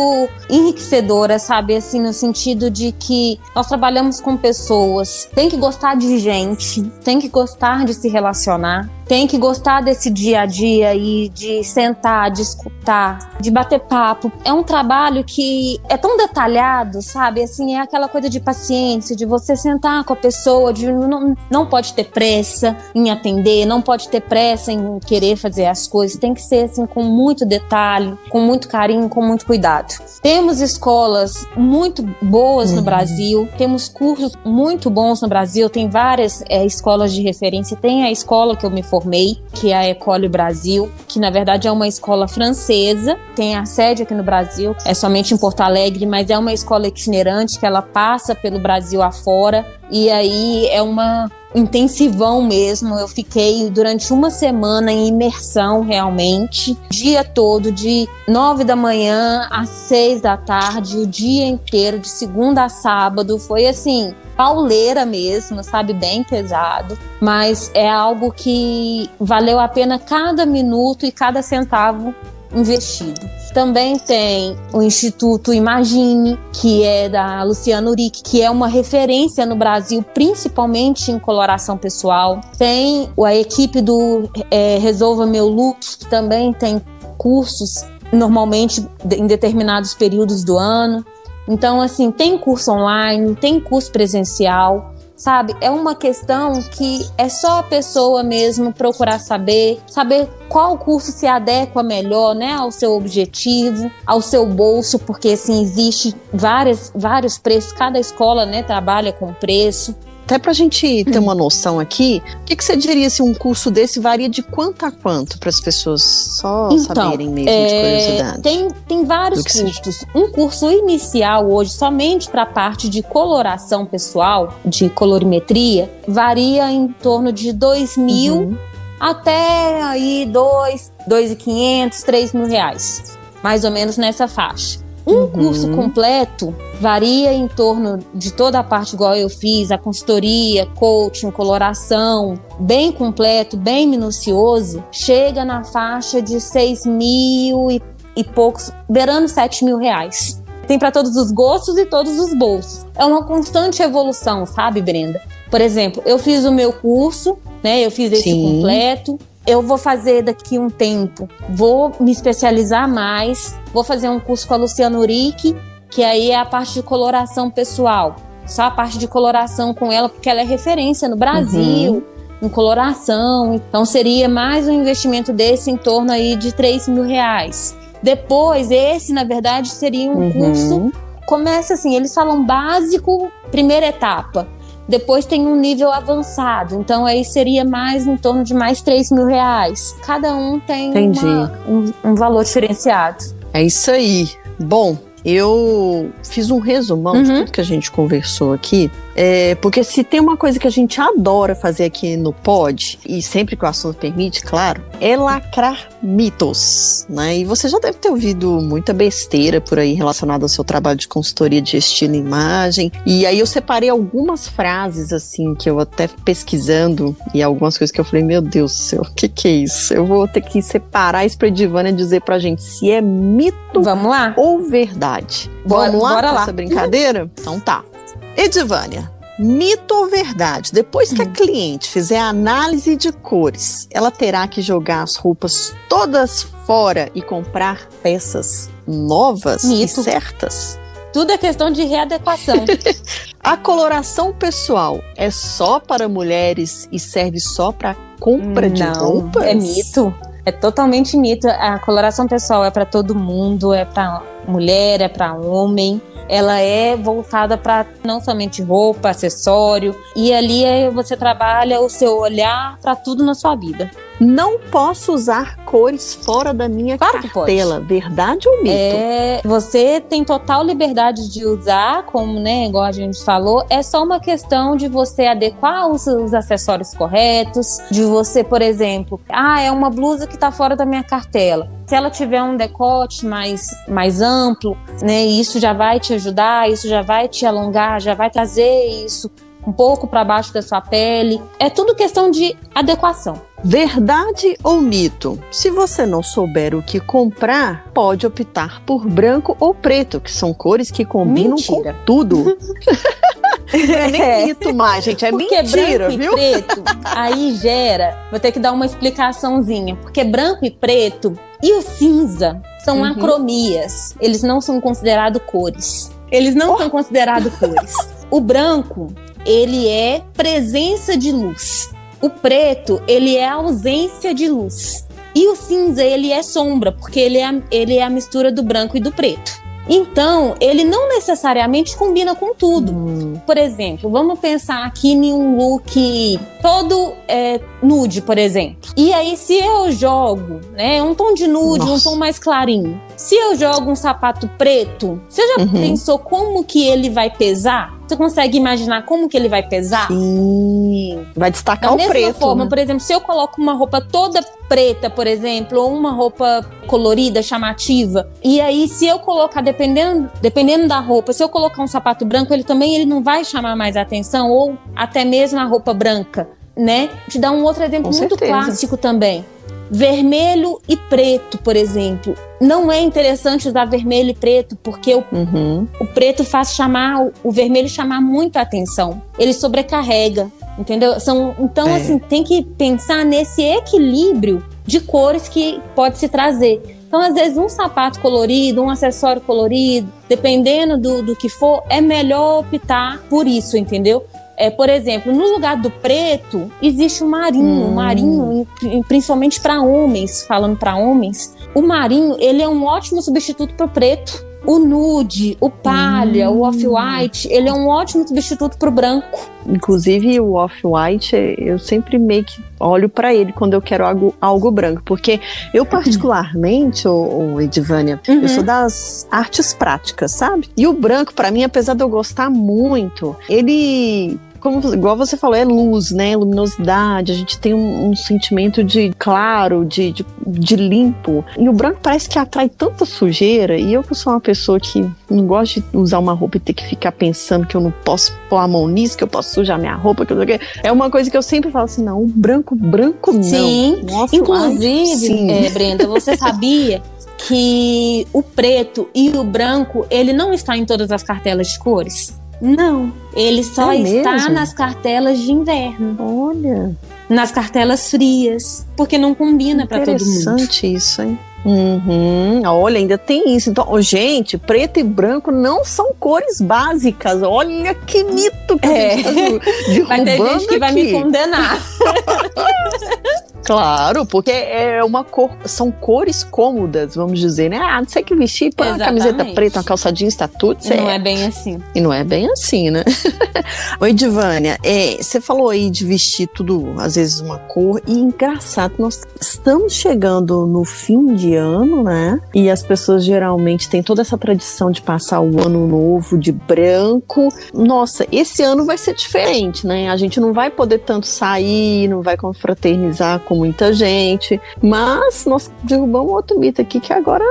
enriquecedora, sabe? Assim no sentido de que nós trabalhamos com pessoas, tem que gostar de gente, tem que gostar de se relacionar, tem que gostar desse dia a dia e de sentar, de escutar, de bater papo. É um trabalho que é tão detalhado, sabe? Assim, é aquela coisa de paciência, de você sentar com a pessoa, de não, não pode ter pressa em atender, não pode ter pressa em querer fazer as coisas, tem que ser assim com muito detalhe, com muito carinho, com muito cuidado. Temos escolas muito boas uhum. no Brasil, temos cursos muito bons no Brasil, tem várias é, escolas de referência, tem a escola que eu me formei, que é a Ecole Brasil, que na verdade é uma escola francesa, tem a sede aqui no Brasil, é somente em Porto Alegre, mas é uma escola itinerante que ela passa pelo Brasil afora e aí é uma intensivão mesmo. Eu fiquei durante uma semana em imersão realmente, dia todo, de nove da manhã às seis da tarde, o dia inteiro, de segunda a sábado. Foi assim, pauleira mesmo, sabe? Bem pesado. Mas é algo que valeu a pena cada minuto e cada centavo investido. Também tem o Instituto Imagine, que é da Luciana Uric, que é uma referência no Brasil, principalmente em coloração pessoal. Tem a equipe do é, Resolva Meu Look, que também tem cursos normalmente em determinados períodos do ano. Então, assim, tem curso online, tem curso presencial sabe? É uma questão que é só a pessoa mesmo procurar saber, saber qual curso se adequa melhor, né, ao seu objetivo, ao seu bolso, porque assim existe várias, vários preços, cada escola, né, trabalha com preço até para a gente ter uma noção aqui, o que, que, você diria se um curso desse varia de quanto a quanto para as pessoas só então, saberem mesmo é, de curiosidade? Tem, tem vários custos. Um curso inicial hoje, somente para a parte de coloração pessoal, de colorimetria, varia em torno de 2 mil uhum. até aí 2.500, 3 mil reais. Mais ou menos nessa faixa. Um uhum. curso completo varia em torno de toda a parte igual eu fiz, a consultoria, coaching, coloração, bem completo, bem minucioso, chega na faixa de 6 mil e, e poucos, beirando 7 mil reais. Tem para todos os gostos e todos os bolsos. É uma constante evolução, sabe, Brenda? Por exemplo, eu fiz o meu curso, né? Eu fiz esse Sim. completo eu vou fazer daqui um tempo, vou me especializar mais, vou fazer um curso com a Luciana Uric, que aí é a parte de coloração pessoal. Só a parte de coloração com ela, porque ela é referência no Brasil. Uhum. Em coloração, então seria mais um investimento desse em torno aí de 3 mil reais. Depois, esse, na verdade, seria um uhum. curso. Começa assim, eles falam básico, primeira etapa. Depois tem um nível avançado, então aí seria mais em torno de mais 3 mil reais. Cada um tem uma, um, um valor diferenciado. É isso aí. Bom, eu fiz um resumão uhum. de tudo que a gente conversou aqui. É, porque se tem uma coisa que a gente adora fazer aqui no Pod, e sempre que o assunto permite, claro, é lacrar mitos, né? E você já deve ter ouvido muita besteira por aí relacionada ao seu trabalho de consultoria de estilo e imagem. E aí eu separei algumas frases, assim, que eu até pesquisando, e algumas coisas que eu falei, meu Deus do céu, o que que é isso? Eu vou ter que separar isso pra Edivânia dizer pra gente se é mito Vamos lá. ou verdade. Bora, Vamos lá bora lá. essa brincadeira? Então tá. Edivânia, mito ou verdade? Depois que a hum. cliente fizer a análise de cores, ela terá que jogar as roupas todas fora e comprar peças novas mito. e certas? Tudo é questão de readequação. a coloração pessoal é só para mulheres e serve só para compra Não, de roupas? É mito. É totalmente mito. A coloração pessoal é para todo mundo, é para mulher, é para homem. Ela é voltada para não somente roupa, acessório, e ali é, você trabalha o seu olhar para tudo na sua vida. Não posso usar cores fora da minha Claro cartela. Verdade ou mito? É, você tem total liberdade de usar, como, né, igual a gente falou, é só uma questão de você adequar os, os acessórios corretos, de você, por exemplo, ah, é uma blusa que tá fora da minha cartela. Se ela tiver um decote mais, mais amplo, né, isso já vai te ajudar, isso já vai te alongar, já vai trazer isso um pouco para baixo da sua pele. É tudo questão de adequação. Verdade ou mito? Se você não souber o que comprar, pode optar por branco ou preto, que são cores que combinam Mentira. com tudo. Não é nem É. mito mais, gente. É porque mentira, branco viu? e preto, aí gera. Vou ter que dar uma explicaçãozinha. Porque branco e preto e o cinza são Uhum. acromias. Eles não são considerados cores. Eles não são considerados cores. O branco, ele é presença de luz. O preto, ele é ausência de luz. E o cinza, ele é sombra, porque ele é, a- ele é a mistura do branco e do preto. Então, ele não necessariamente combina com tudo. Hum, Por exemplo, vamos pensar aqui em um look todo é, nude, por exemplo. E aí, se eu jogo, né, um tom de nude, Nossa. um tom mais clarinho. Se eu jogo um sapato preto, você já Uhum. pensou como que ele vai pesar? Você consegue imaginar como que ele vai pesar? Sim. Vai destacar Da o mesma preto. forma, né? por exemplo, se eu coloco uma roupa toda preta, por exemplo, ou uma roupa colorida, chamativa, e aí se eu colocar, dependendo, dependendo da roupa, se eu colocar um sapato branco, ele também ele não vai chamar mais atenção, ou até mesmo a roupa branca, né? Te dar um outro exemplo Com muito certeza. clássico também. Vermelho e preto, por exemplo. Não é interessante usar vermelho e preto, porque o Uhum. o preto faz chamar, o- vermelho chamar muita atenção. Ele sobrecarrega, entendeu? São, então, É. assim, tem que pensar nesse equilíbrio de cores que pode se trazer. Então, às vezes, um sapato colorido, um acessório colorido, dependendo do, do que for, é melhor optar por isso, entendeu? É, por exemplo, no lugar do preto, existe o marinho. Hum. O marinho, principalmente para homens, falando para homens, o marinho ele é um ótimo substituto para o preto. O nude, o palha, Hum. o off-white, ele é um ótimo substituto para o branco. Inclusive o off-white, eu sempre meio que olho pra ele quando eu quero algo, algo branco, porque eu particularmente, o, Edivânia, Uhum. eu sou das artes práticas, sabe? E o branco pra mim, apesar de eu gostar muito, ele como, igual você falou, é luz, né? Luminosidade, a gente tem um, um sentimento de claro, de, de, de limpo. E o branco parece que atrai tanta sujeira. E eu que sou uma pessoa que não gosto de usar uma roupa e ter que ficar pensando que eu não posso pôr a mão nisso, que eu posso sujar minha roupa, que eu não sei o quê. É uma coisa que eu sempre falo assim: não, o branco, branco não. Sim. Nossa, Inclusive, sim. é, Brenda, você sabia que o preto e o branco, ele não está em todas as cartelas de cores? Não. Ele só É está mesmo? nas cartelas de inverno. Olha, nas cartelas frias, porque não combina para todo mundo. interessante isso, hein? Uhum. Olha, ainda tem isso. Então, gente, preto e branco não são cores básicas. Olha que mito que É. a gente tá derrubando Vai ter gente que vai me condenar. Claro, porque é uma cor, são cores cômodas, vamos dizer, né? Ah, não sei que vestir, põe uma camiseta preta, uma calça jeans, tá tudo certo. Não é bem assim. E não é bem assim, né? Oi, Divânia, é, você falou aí de vestir tudo, às vezes, uma cor, e engraçado, nós estamos chegando no fim de ano, né? E as pessoas geralmente têm toda essa tradição de passar o ano novo de branco. Nossa, esse ano vai ser diferente, né? A gente não vai poder tanto sair, não vai confraternizar com muita gente, mas nós derrubamos outro mito aqui que agora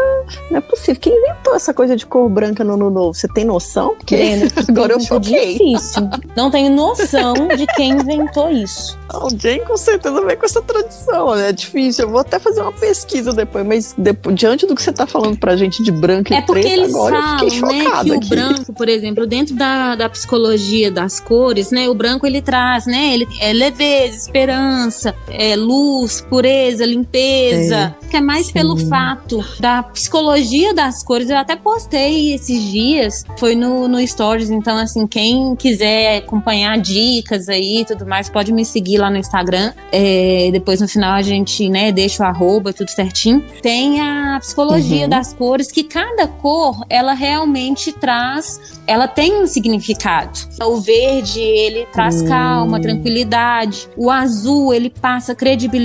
não é possível. Quem inventou essa coisa de cor branca no ano novo? Você tem noção? Porque Brenda, agora eu choquei. difícil. Não tenho noção de quem inventou isso. Alguém com certeza vem com essa tradição, né? É difícil. Eu vou até fazer uma pesquisa depois, mas depo- diante do que você tá falando pra gente de branco É e porque preto, eles agora eu falam, fiquei né, que o aqui. branco, por exemplo, dentro da, da psicologia das cores, né, o branco ele traz, né, ele é leveza, esperança, é luz, luz, pureza, limpeza. É, que é mais sim. pelo fato da psicologia das cores. Eu até postei esses dias, foi no, no Stories. Então, assim, quem quiser acompanhar dicas aí e tudo mais, pode me seguir lá no Instagram. É, depois no final a gente, né, deixa o arroba, tudo certinho. Tem a psicologia uhum. das cores, que cada cor, ela realmente traz, ela tem um significado. O verde, ele traz uhum. calma, tranquilidade. O azul, ele passa credibilidade,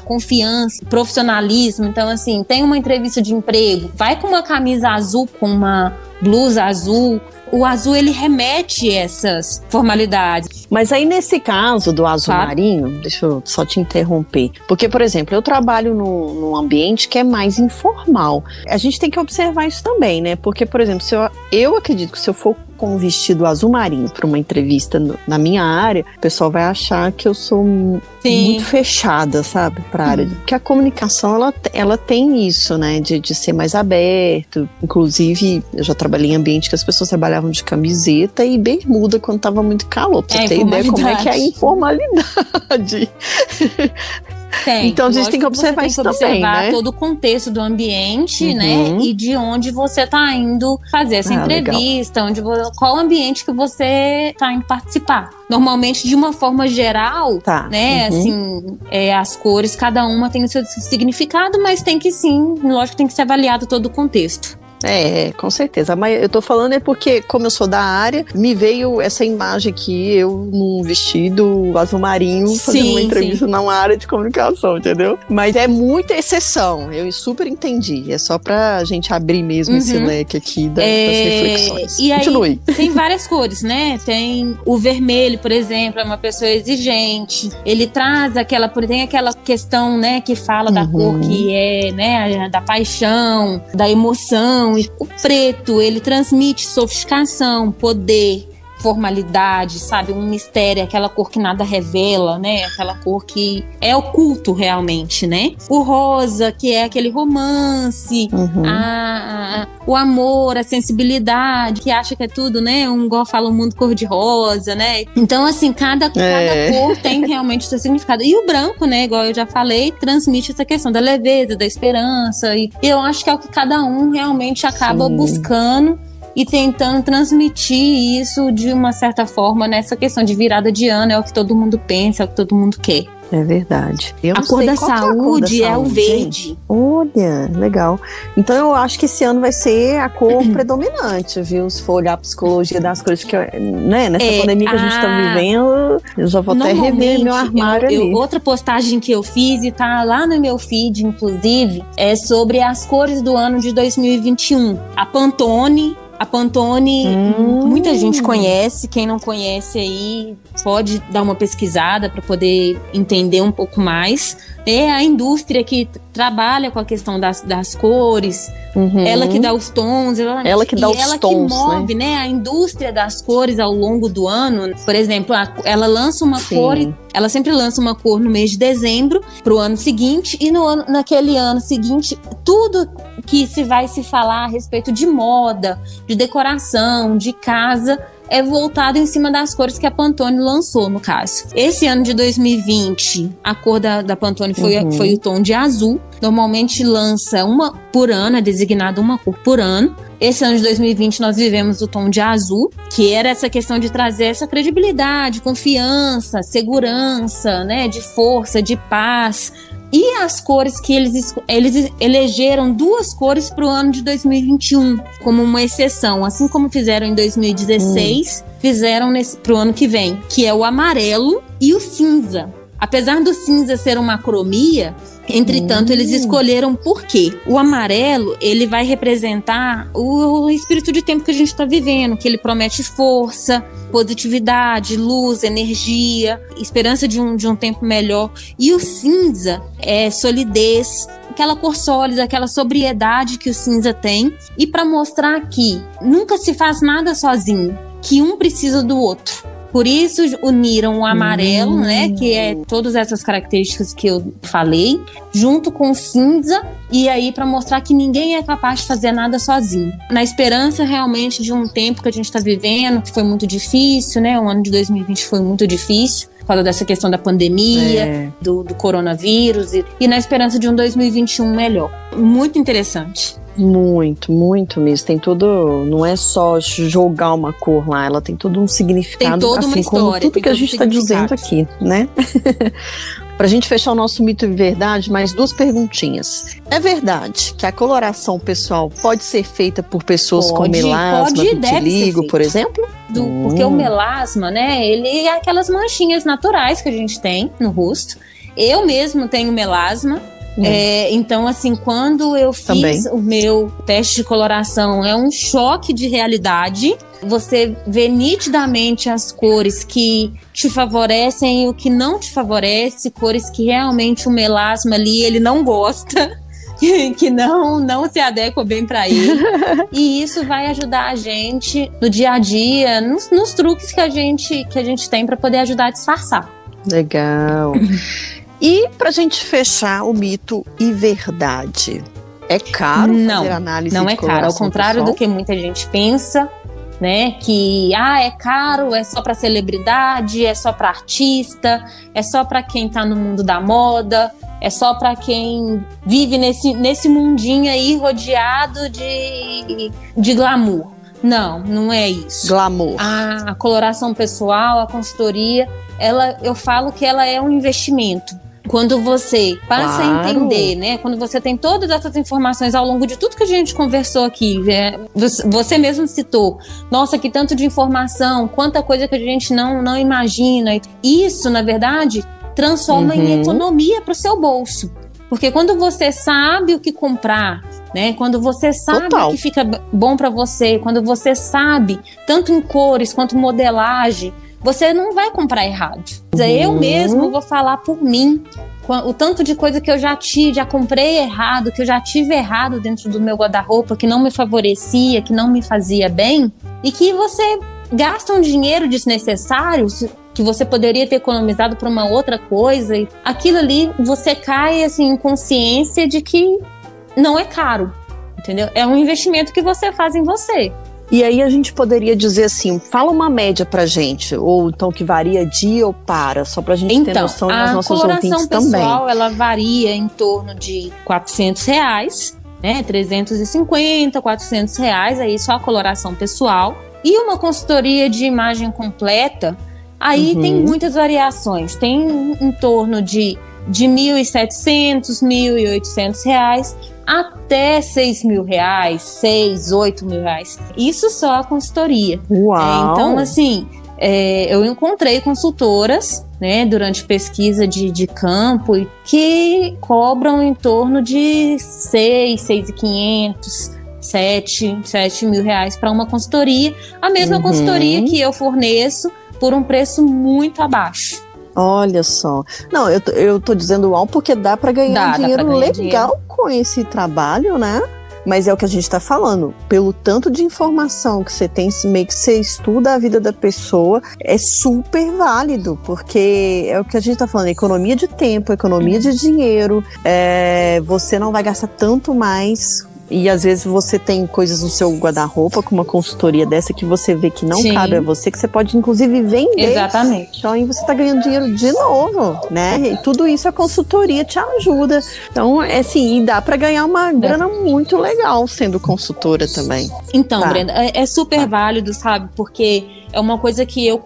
confiança, profissionalismo. Então, assim, tem uma entrevista de emprego, vai com uma camisa azul, com uma blusa azul, o azul ele remete essas formalidades. Mas aí nesse caso do azul claro. marinho, deixa eu só te interromper, porque por exemplo, eu trabalho no, num ambiente que é mais informal. A gente tem que observar isso também, né? Porque por exemplo, se eu, eu acredito que se eu for com um vestido azul marinho para uma entrevista no, na minha área, o pessoal vai achar que eu sou Sim. muito fechada, sabe, para área. Hum. Porque a comunicação ela, ela tem isso, né, de, de ser mais aberto. Inclusive, eu já trabalhei em ambiente que as pessoas trabalhavam de camiseta e bermuda quando tava muito calor. Pra é, ter ideia como é que é a informalidade. Tem. Então a gente tem que observar isso também, observar né? todo o contexto do ambiente, né? uhum. né? E de onde você está indo fazer essa ah, entrevista, onde qual ambiente que você está indo participar. Normalmente, de uma forma geral, tá. né? Uhum. Assim, é, as cores, cada uma tem o seu significado, mas tem que sim, lógico, tem que ser avaliado todo o contexto. É, com certeza. Mas eu tô falando é porque, como eu sou da área, me veio essa imagem aqui, eu num vestido azul marinho, fazendo sim, uma entrevista sim. numa área de comunicação, entendeu? Mas é muita exceção, eu super entendi. É só pra gente abrir mesmo uhum. esse leque aqui das, é... das reflexões. E Continue. Aí, tem várias cores, né? Tem o vermelho, por exemplo, é uma pessoa exigente. Ele traz aquela, tem aquela questão, né, que fala uhum. da cor uhum. que é, né, da paixão, da emoção o preto, ele transmite sofisticação, poder, formalidade, sabe? Um mistério, aquela cor que nada revela, né? Aquela cor que é oculto realmente, né? O rosa, que é aquele romance, uhum. a, a, o amor, a sensibilidade, que acha que é tudo, né? Um igual fala o um mundo cor-de-rosa, né? Então, assim, cada, é. cada cor tem realmente seu significado. E o branco, né? Igual eu já falei, transmite essa questão da leveza, da esperança. E eu acho que é o que cada um realmente acaba Sim. buscando e tentando transmitir isso de uma certa forma nessa questão de virada de ano, é o que todo mundo pensa, é o que todo mundo quer. É verdade. Eu a, cor da, saúde, é a cor da saúde é o verde. Olha, legal. Então eu acho que esse ano vai ser a cor predominante, viu? Se for olhar a psicologia das coisas que, né, nessa é, pandemia que a, a gente tá vivendo, eu já vou até rever meu armário eu, ali. Eu, outra postagem que eu fiz e tá lá no meu feed, inclusive, é sobre as cores do ano de 2021. A Pantone a Pantone, hum. muita gente conhece. Quem não conhece aí pode dar uma pesquisada para poder entender um pouco mais. É a indústria que trabalha com a questão das, das cores, uhum. ela que dá os tons, ela, ela que dá os ela tons, que move, né? né? A indústria das cores ao longo do ano. Por exemplo, a, ela lança uma Sim. cor e ela sempre lança uma cor no mês de dezembro para o ano seguinte e no ano, naquele ano seguinte tudo que se vai se falar a respeito de moda, de decoração, de casa é voltado em cima das cores que a Pantone lançou, no caso. Esse ano de 2020, a cor da, da Pantone foi, uhum. foi o tom de azul. Normalmente lança uma por ano, é designada uma cor por ano. Esse ano de 2020 nós vivemos o tom de azul, que era essa questão de trazer essa credibilidade, confiança, segurança, né, de força, de paz, e as cores que eles, eles elegeram duas cores para o ano de 2021, como uma exceção, assim como fizeram em 2016, hum. fizeram para o ano que vem, que é o amarelo e o cinza. Apesar do cinza ser uma cromia, Entretanto, hum. eles escolheram por quê? O amarelo, ele vai representar o, espírito de tempo que a gente está vivendo, que ele promete força, positividade, luz, energia, esperança de um, de um tempo melhor. E o cinza é solidez, aquela cor sólida, aquela sobriedade que o cinza tem. E para mostrar que nunca se faz nada sozinho, que um precisa do outro. Por isso uniram o amarelo, hum. né, que é todas essas características que eu falei, junto com o cinza e aí para mostrar que ninguém é capaz de fazer nada sozinho. Na esperança realmente de um tempo que a gente está vivendo, que foi muito difícil, né? O ano de 2020 foi muito difícil causa dessa questão da pandemia, é. do, do, coronavírus, e, e na esperança de um 2021 melhor. Muito interessante. Muito, muito mesmo. Tem todo. Não é só jogar uma cor lá, ela tem todo um significado. Tem toda assim uma história, como tudo que a gente está dizendo aqui, né? Para a gente fechar o nosso mito e verdade, mais duas perguntinhas. É verdade que a coloração pessoal pode ser feita por pessoas pode, com melasma, vitiligo, por exemplo? Do, hum. Porque o melasma, né, ele é aquelas manchinhas naturais que a gente tem no rosto. Eu mesmo tenho melasma, Hum. É, então, assim, quando eu fiz Também. o meu teste de coloração, é um choque de realidade. Você vê nitidamente as cores que te favorecem e o que não te favorece, cores que realmente o melasma ali ele não gosta. que não não se adequa bem para ele. e isso vai ajudar a gente no dia a dia, nos, nos truques que a gente que a gente tem para poder ajudar a disfarçar. Legal. E para a gente fechar o mito e verdade, é caro não, fazer análise Não é caro, ao contrário do que muita gente pensa, né? Que ah, é caro, é só para celebridade, é só para artista, é só para quem está no mundo da moda, é só para quem vive nesse, nesse mundinho aí rodeado de, de glamour. Não, não é isso. Glamour. A, a coloração pessoal, a consultoria, ela, eu falo que ela é um investimento quando você passa claro. a entender, né? Quando você tem todas essas informações ao longo de tudo que a gente conversou aqui, né? você mesmo citou, nossa, que tanto de informação, quanta coisa que a gente não, não imagina. Isso, na verdade, transforma uhum. em economia para o seu bolso. Porque quando você sabe o que comprar, né? Quando você sabe Total. o que fica bom para você, quando você sabe tanto em cores quanto modelagem, você não vai comprar errado. Uhum. Eu mesmo vou falar por mim. O tanto de coisa que eu já tive, já comprei errado, que eu já tive errado dentro do meu guarda-roupa, que não me favorecia, que não me fazia bem, e que você gasta um dinheiro desnecessário que você poderia ter economizado para uma outra coisa, e aquilo ali você cai assim em consciência de que não é caro, entendeu? É um investimento que você faz em você. E aí a gente poderia dizer assim, fala uma média pra gente, ou então que varia dia ou para, só pra gente então, ter noção das nossas ouvintes também. A pessoal, ela varia em torno de 400 reais, né, 350, 400 reais, aí só a coloração pessoal. E uma consultoria de imagem completa, aí uhum. tem muitas variações, tem em torno de de 1.700, 1.800 reais até 6 mil reais, 6, 8 mil reais. Isso só a consultoria. Uau! É, então, assim, é, eu encontrei consultoras né, durante pesquisa de, de campo que cobram em torno de 6, 6,500, 7, 7 mil reais para uma consultoria. A mesma uhum. consultoria que eu forneço por um preço muito abaixo. Olha só. Não, eu, eu tô dizendo uau porque dá para ganhar dá, dinheiro ganhar legal dinheiro. Com esse trabalho, né? Mas é o que a gente está falando. Pelo tanto de informação que você tem, meio que você estuda a vida da pessoa, é super válido, porque é o que a gente está falando: economia de tempo, economia de dinheiro. É, você não vai gastar tanto mais e às vezes você tem coisas no seu guarda-roupa, com uma consultoria dessa que você vê que não Sim. cabe a você, que você pode inclusive vender. Exatamente. Então aí você está ganhando dinheiro de novo, né? E tudo isso a consultoria te ajuda. Então, é assim, dá para ganhar uma grana muito legal sendo consultora também. Então, tá. Brenda, é, é super tá. válido, sabe? Porque é uma coisa que eu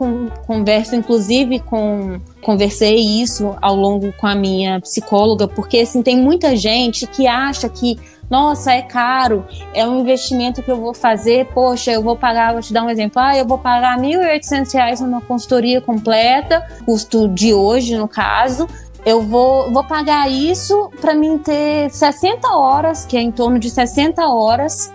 converso, inclusive, com. Conversei isso ao longo com a minha psicóloga, porque assim, tem muita gente que acha que nossa, é caro, é um investimento que eu vou fazer, poxa, eu vou pagar, vou te dar um exemplo, ah, eu vou pagar R$ 1.800 numa consultoria completa, custo de hoje, no caso, eu vou, vou pagar isso para mim ter 60 horas, que é em torno de 60 horas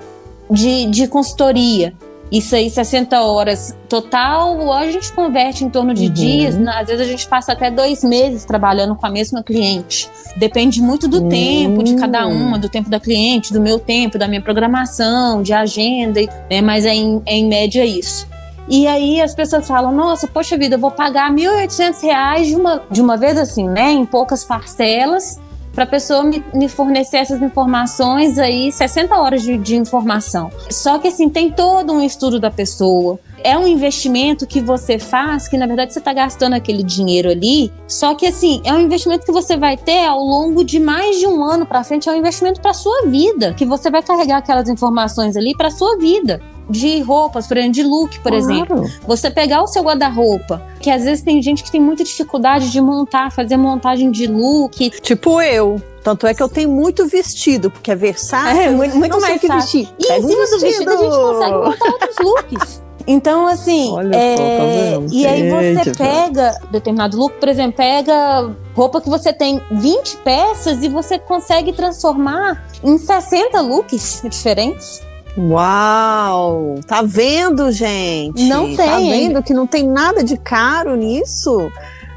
de, de consultoria. Isso aí, 60 horas total, a gente converte em torno de uhum. dias, né? às vezes a gente passa até dois meses trabalhando com a mesma cliente. Depende muito do uhum. tempo de cada uma, do tempo da cliente, do meu tempo, da minha programação, de agenda, né? mas é em, é em média isso. E aí as pessoas falam, nossa, poxa vida, eu vou pagar R$ 1.800 de uma, de uma vez assim, né, em poucas parcelas, para a pessoa me, me, fornecer essas informações aí, 60 horas de, de informação. Só que assim, tem todo um estudo da pessoa. É um investimento que você faz, que na verdade você está gastando aquele dinheiro ali. Só que assim, é um investimento que você vai ter ao longo de mais de um ano para frente. É um investimento para sua vida, que você vai carregar aquelas informações ali para sua vida de roupas, por exemplo, de look, por claro. exemplo. Você pegar o seu guarda-roupa, que às vezes tem gente que tem muita dificuldade de montar, fazer montagem de look. Tipo eu. Tanto é que eu tenho muito vestido, porque é versátil. É, muito, muito mais fácil. Vestir. E em cima do vestido a gente consegue montar outros looks. Então, assim, Olha é... só, tá vendo? e aí você pega determinado look, por exemplo, pega roupa que você tem 20 peças e você consegue transformar em 60 looks diferentes. Uau! Tá vendo, gente? Não tá tem. Tá vendo que não tem nada de caro nisso?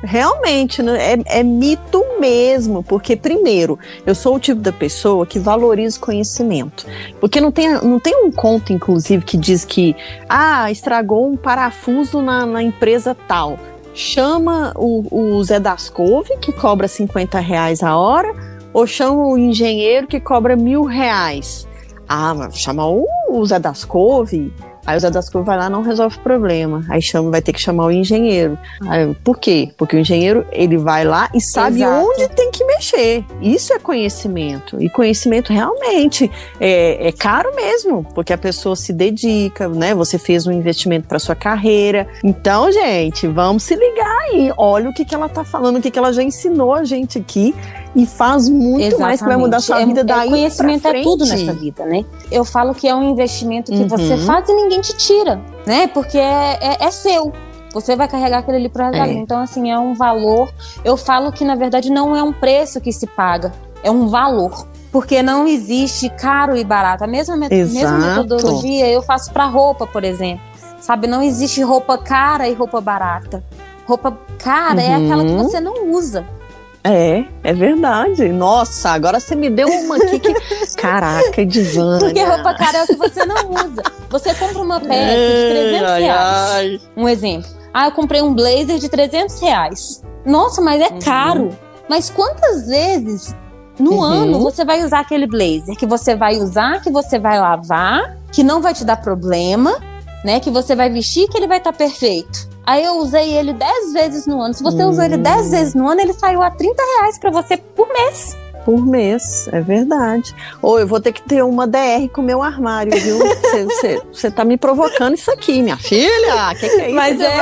Realmente, né, é, é, mito mesmo, porque, primeiro, eu sou o tipo da pessoa que valoriza conhecimento. Porque não tem, não tem um conto, inclusive, que diz que, ah, estragou um parafuso na, na empresa tal. Chama o, o Zé das Couve, que cobra 50 reais a hora, ou chama o engenheiro que cobra mil reais. Ah, mas chama o, Zé Aí o Zé das Cruzes vai lá não resolve o problema. Aí chama, vai ter que chamar o engenheiro. Aí, por quê? Porque o engenheiro ele vai lá e sabe Exato. onde tem que mexer. Isso é conhecimento. E conhecimento realmente é, é caro mesmo, porque a pessoa se dedica, né? Você fez um investimento para sua carreira. Então, gente, vamos se ligar aí. Olha o que, que ela tá falando, o que, que ela já ensinou a gente aqui e faz muito Exatamente. mais que vai mudar a sua é, vida é, daí. É, conhecimento é tudo nessa vida, né? Eu falo que é um investimento que uhum. você faz e ninguém te tira, né? Porque é, é, é seu. Você vai carregar aquele ali pro é. Então, assim, é um valor. Eu falo que, na verdade, não é um preço que se paga, é um valor. Porque não existe caro e barato. A mesma, mesma metodologia eu faço para roupa, por exemplo. Sabe, não existe roupa cara e roupa barata. Roupa cara uhum. é aquela que você não usa. É, é verdade. Nossa, agora você me deu uma aqui que. Caraca, Divana. Porque roupa cara é o que você não usa. Você compra uma peça de 300 ai, reais. Ai. Um exemplo. Ah, eu comprei um blazer de 300 reais. Nossa, mas é uhum. caro. Mas quantas vezes no uhum. ano você vai usar aquele blazer que você vai usar, que você vai lavar, que não vai te dar problema, né? Que você vai vestir, que ele vai estar tá perfeito. Aí eu usei ele 10 vezes no ano. Se você hum. usou ele 10 vezes no ano, ele saiu a 30 reais pra você por mês. Por mês, é verdade. Ou eu vou ter que ter uma DR com meu armário, viu? Você tá me provocando isso aqui, minha filha. Que que é isso, Mas é,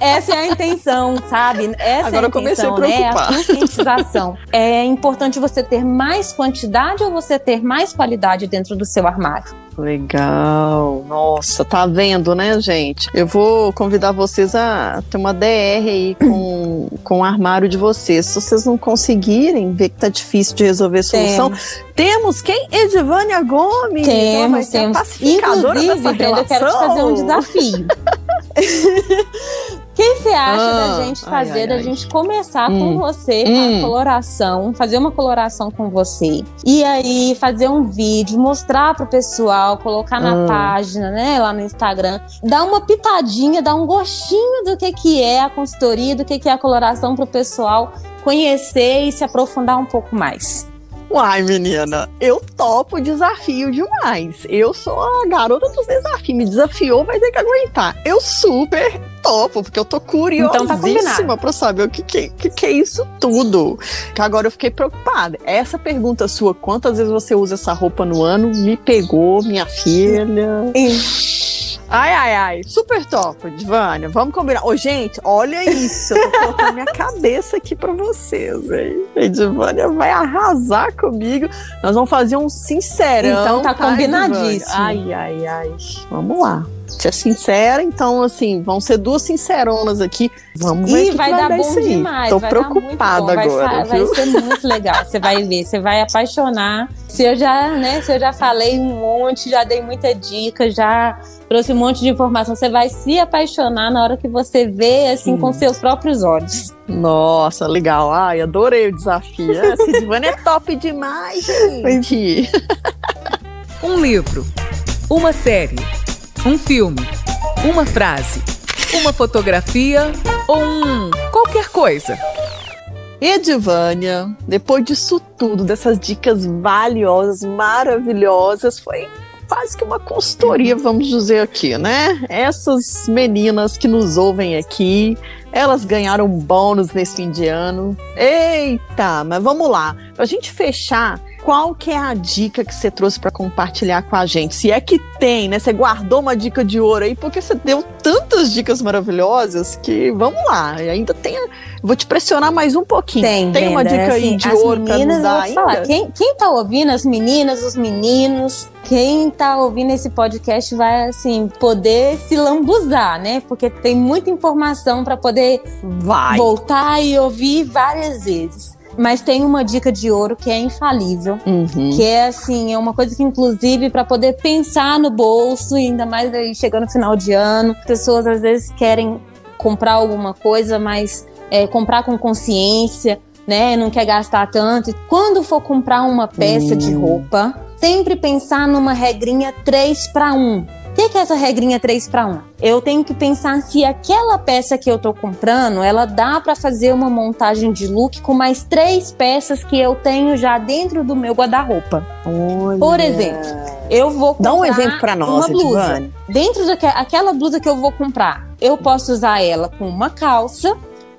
essa é a intenção, sabe? Essa Agora é a intenção, eu comecei a preocupar. Né? A conscientização. é importante você ter mais quantidade ou você ter mais qualidade dentro do seu armário? Legal. Nossa, tá vendo, né, gente? Eu vou convidar vocês a ter uma DR aí com, com o armário de vocês. Se vocês não conseguirem, ver que tá difícil de resolver a solução. Temos, temos quem? Edivânia Gomes. Temos, temos. Inclusive, Brenda, eu quero te fazer um desafio. que você acha ah, da gente fazer, ai, ai, da ai. gente começar hum, com você hum. a coloração, fazer uma coloração com você. E aí fazer um vídeo, mostrar pro pessoal, colocar na hum. página, né, lá no Instagram, dar uma pitadinha, dar um gostinho do que que é a consultoria, do que que é a coloração pro pessoal conhecer e se aprofundar um pouco mais. Uai, menina, eu topo desafio demais. Eu sou a garota dos desafios. Me desafiou, vai ter que aguentar. Eu super topo, porque eu tô curiosíssima então tá pra saber o que, que, que, que é isso tudo. Que agora eu fiquei preocupada. Essa pergunta sua, quantas vezes você usa essa roupa no ano, me pegou, minha filha. Ai, ai, ai. Super top, Divânia. Vamos combinar. Ô, gente, olha isso. Eu tô colocando minha cabeça aqui pra vocês, hein? A Divânia vai arrasar comigo. Nós vamos fazer um sincerão. Então tá, tá combinadíssimo. Ai, ai, ai. Vamos lá tia sincera, então assim, vão ser duas sinceronas aqui. Vamos ver. E vai, vai, dar bom demais. Tô preocupada agora. Vai, vai, ser muito legal. Você vai ver, você vai apaixonar. Se eu já, né, se eu já falei um monte, já dei muita dica, já trouxe um monte de informação, você vai se apaixonar na hora que você vê assim Sim. com seus próprios olhos. Nossa, legal. Ai, adorei o desafio. Essa Silvana é top demais, gente. um livro, uma série um filme, uma frase, uma fotografia ou um qualquer coisa. Edivânia, depois disso tudo, dessas dicas valiosas, maravilhosas, foi quase que uma consultoria, vamos dizer aqui, né? Essas meninas que nos ouvem aqui, elas ganharam bônus nesse fim de ano. Eita, mas vamos lá. Pra gente fechar, qual que é a dica que você trouxe para compartilhar com a gente? Se é que tem, né? Você guardou uma dica de ouro aí, porque você deu tantas dicas maravilhosas que vamos lá. Ainda tem. Vou te pressionar mais um pouquinho. Tem, tem uma dica assim, aí de ouro para nos dar? Falar, quem, quem tá ouvindo, as meninas, os meninos, quem tá ouvindo esse podcast vai, assim, poder se lambuzar, né? Porque tem muita informação para poder vai. voltar e ouvir várias vezes. Mas tem uma dica de ouro que é infalível, uhum. que é assim, é uma coisa que inclusive para poder pensar no bolso, ainda mais aí chegando no final de ano, pessoas às vezes querem comprar alguma coisa, mas é, comprar com consciência, né? Não quer gastar tanto. Quando for comprar uma peça uhum. de roupa, sempre pensar numa regrinha 3 para 1. Que, que, é essa regrinha 3 para 1? Eu tenho que pensar se aquela peça que eu tô comprando, ela dá para fazer uma montagem de look com mais três peças que eu tenho já dentro do meu guarda-roupa. Por exemplo, eu vou comprar Dá um exemplo para nós, uma blusa. Dentro daquela blusa que eu vou comprar, eu posso usar ela com uma calça,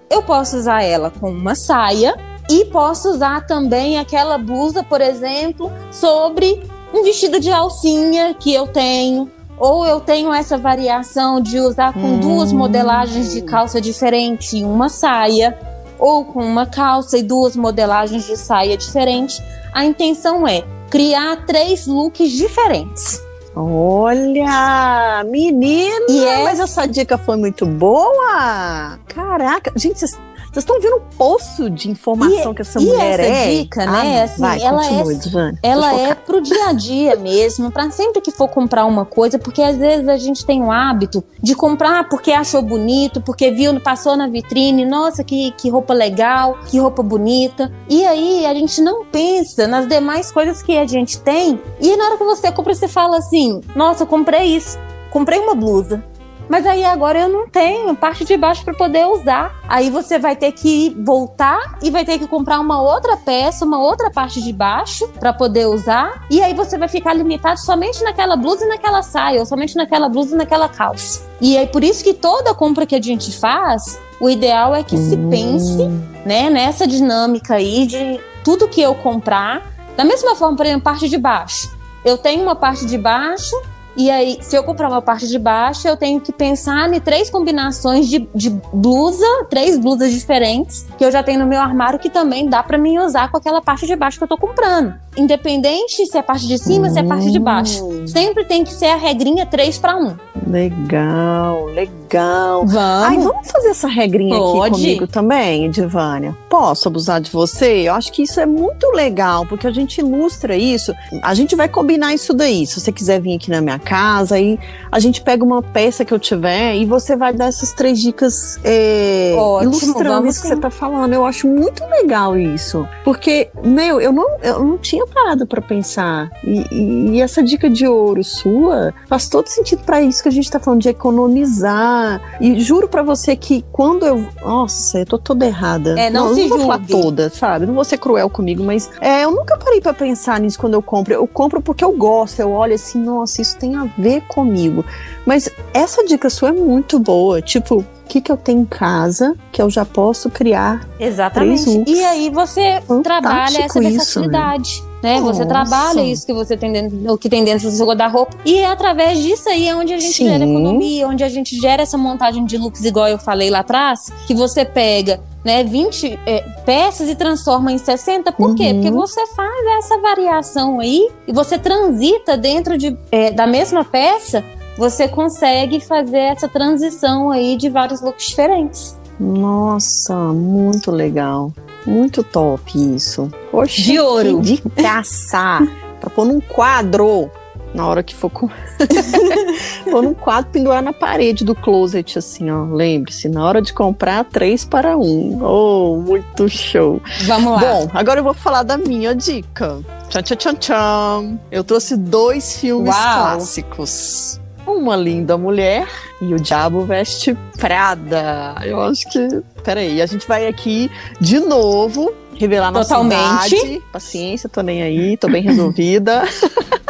eu posso usar ela com uma saia e posso usar também aquela blusa, por exemplo, sobre um vestido de alcinha que eu tenho ou eu tenho essa variação de usar com hum. duas modelagens de calça diferente e uma saia, ou com uma calça e duas modelagens de saia diferente. A intenção é criar três looks diferentes. Olha, menina, e mas essa dica foi muito boa. Caraca, gente, vocês vocês estão vendo o poço de informação e, que essa mulher essa é? dica, né? Ah, assim, vai, ela continue, é, ela é pro dia a dia mesmo, para sempre que for comprar uma coisa, porque às vezes a gente tem o hábito de comprar porque achou bonito, porque viu, passou na vitrine, nossa, que, que roupa legal, que roupa bonita. E aí a gente não pensa nas demais coisas que a gente tem. E na hora que você compra, você fala assim: nossa, eu comprei isso, comprei uma blusa mas aí agora eu não tenho parte de baixo para poder usar. Aí você vai ter que voltar e vai ter que comprar uma outra peça, uma outra parte de baixo para poder usar. E aí você vai ficar limitado somente naquela blusa e naquela saia, ou somente naquela blusa e naquela calça. E é por isso que toda compra que a gente faz, o ideal é que se pense, né, nessa dinâmica aí de tudo que eu comprar, da mesma forma, por exemplo, parte de baixo. Eu tenho uma parte de baixo e aí, se eu comprar uma parte de baixo, eu tenho que pensar em três combinações de, de blusa, três blusas diferentes que eu já tenho no meu armário que também dá para mim usar com aquela parte de baixo que eu tô comprando. Independente se é parte de cima, se é parte de baixo. Hum. Sempre tem que ser a regrinha 3 para 1. Legal, legal. Vamos. Ai, vamos fazer essa regrinha Pode. aqui comigo também, Edivânia? Posso abusar de você? Eu acho que isso é muito legal, porque a gente ilustra isso. A gente vai combinar isso daí. Se você quiser vir aqui na minha casa, aí a gente pega uma peça que eu tiver e você vai dar essas três dicas é, Ótimo, ilustrando isso que você tá falando. Eu acho muito legal isso. Porque, meu, eu não, eu não tinha parado para pensar. E, e, e, essa dica de ouro sua faz todo sentido para isso que a gente tá falando de economizar. E juro para você que quando eu. Nossa, eu tô toda errada. É, não, não, se não vou falar toda, sabe? Não vou ser cruel comigo, mas é, eu nunca parei para pensar nisso quando eu compro. Eu compro porque eu gosto. Eu olho assim, nossa, isso tem a ver comigo. Mas essa dica sua é muito boa. Tipo, o que, que eu tenho em casa que eu já posso criar? Exatamente. E aí você Fantástico trabalha essa versatilidade. Isso, né? Nossa. Você trabalha isso que você tem dentro, o que tem dentro do seu guarda-roupa. E é através disso aí é onde a gente Sim. gera economia, onde a gente gera essa montagem de looks, igual eu falei lá atrás, que você pega né, 20 é, peças e transforma em 60. Por uhum. quê? Porque você faz essa variação aí e você transita dentro de, é, da mesma peça, você consegue fazer essa transição aí de vários looks diferentes. Nossa, muito legal. Muito top isso. Poxa, de ouro. De caça. pra pôr num quadro na hora que for com... pôr num quadro pendurar na parede do closet, assim, ó. Lembre-se, na hora de comprar, três para um. Oh, muito show. Vamos lá. Bom, agora eu vou falar da minha dica. Tchan, tchan, tchan, tchan. Eu trouxe dois filmes Uau. clássicos. Uma linda mulher e o Diabo Veste Prada. Eu acho que. Peraí, a gente vai aqui de novo revelar nossa Totalmente. idade. Paciência, tô nem aí, tô bem resolvida.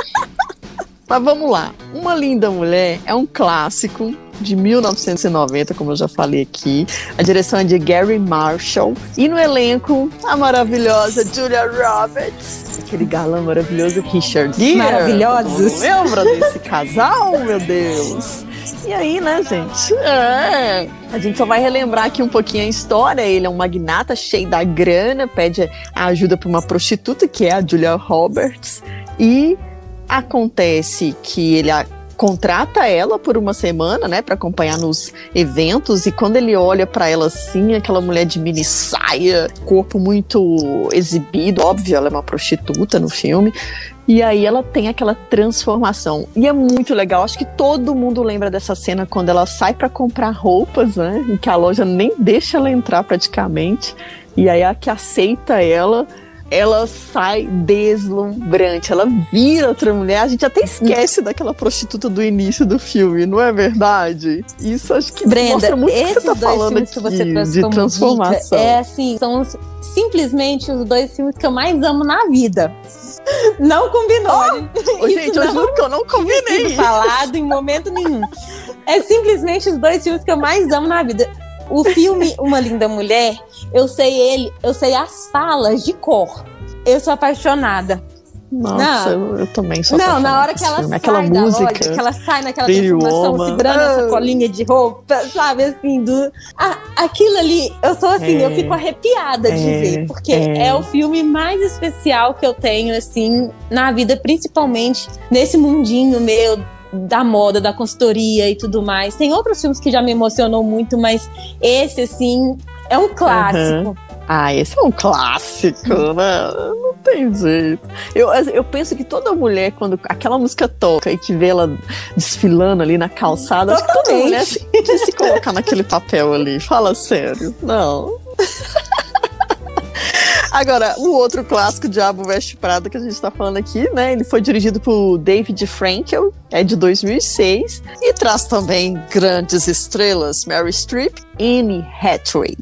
Mas vamos lá. Uma Linda Mulher é um clássico de 1990, como eu já falei aqui. A direção é de Gary Marshall. E no elenco, a maravilhosa Julia Roberts. Aquele galã maravilhoso Richard Gere. Maravilhosos. Lembra desse casal, meu Deus? E aí, né, gente? É. A gente só vai relembrar aqui um pouquinho a história. Ele é um magnata cheio da grana, pede a ajuda para uma prostituta, que é a Julia Roberts. E acontece que ele a, contrata ela por uma semana, né, para acompanhar nos eventos e quando ele olha para ela assim, aquela mulher de mini saia, corpo muito exibido, óbvio, ela é uma prostituta no filme. E aí ela tem aquela transformação. E é muito legal. Acho que todo mundo lembra dessa cena quando ela sai para comprar roupas, né? E que a loja nem deixa ela entrar praticamente. E aí a que aceita ela ela sai deslumbrante, ela vira outra mulher. A gente até esquece daquela prostituta do início do filme, não é verdade? Isso acho que Brenda, mostra muito o que você tá falando aqui, que você de transformação. dica, é assim, são os- simplesmente os dois filmes que eu mais amo na vida. Não combinou. Isso gente, eu não juro que eu não combinei sido falado em momento nenhum. É simplesmente os dois filmes que eu mais amo na vida. O filme Uma Linda Mulher, eu sei ele, eu sei as falas de cor. Eu sou apaixonada. Nossa, eu, eu também sou Não, na hora que ela filme. sai Aquela da música. loja, que ela sai naquela transformação, segurando Ah. essa colinha de roupa, sabe, assim, do... Aquilo ali, eu tô assim, É. eu fico arrepiada de É, ver, porque é. é. o filme mais especial que eu tenho, assim, na vida, principalmente nesse mundinho meu da moda, da consultoria e tudo mais. Tem outros filmes que já me emocionou muito, mas esse, assim, é um clássico. Ah, esse é um clássico, né? Não tem jeito. Eu, eu penso que toda mulher, quando aquela música toca e que vê ela desfilando ali na calçada, acho que toda mulher tem que se colocar naquele papel ali. Fala sério. Não. Agora, o outro clássico, Diabo Veste Prada, que a gente tá falando aqui, né? Ele foi dirigido por David Frankel, é de 2006, e traz também grandes estrelas, Mary Streep e Anne Hathaway.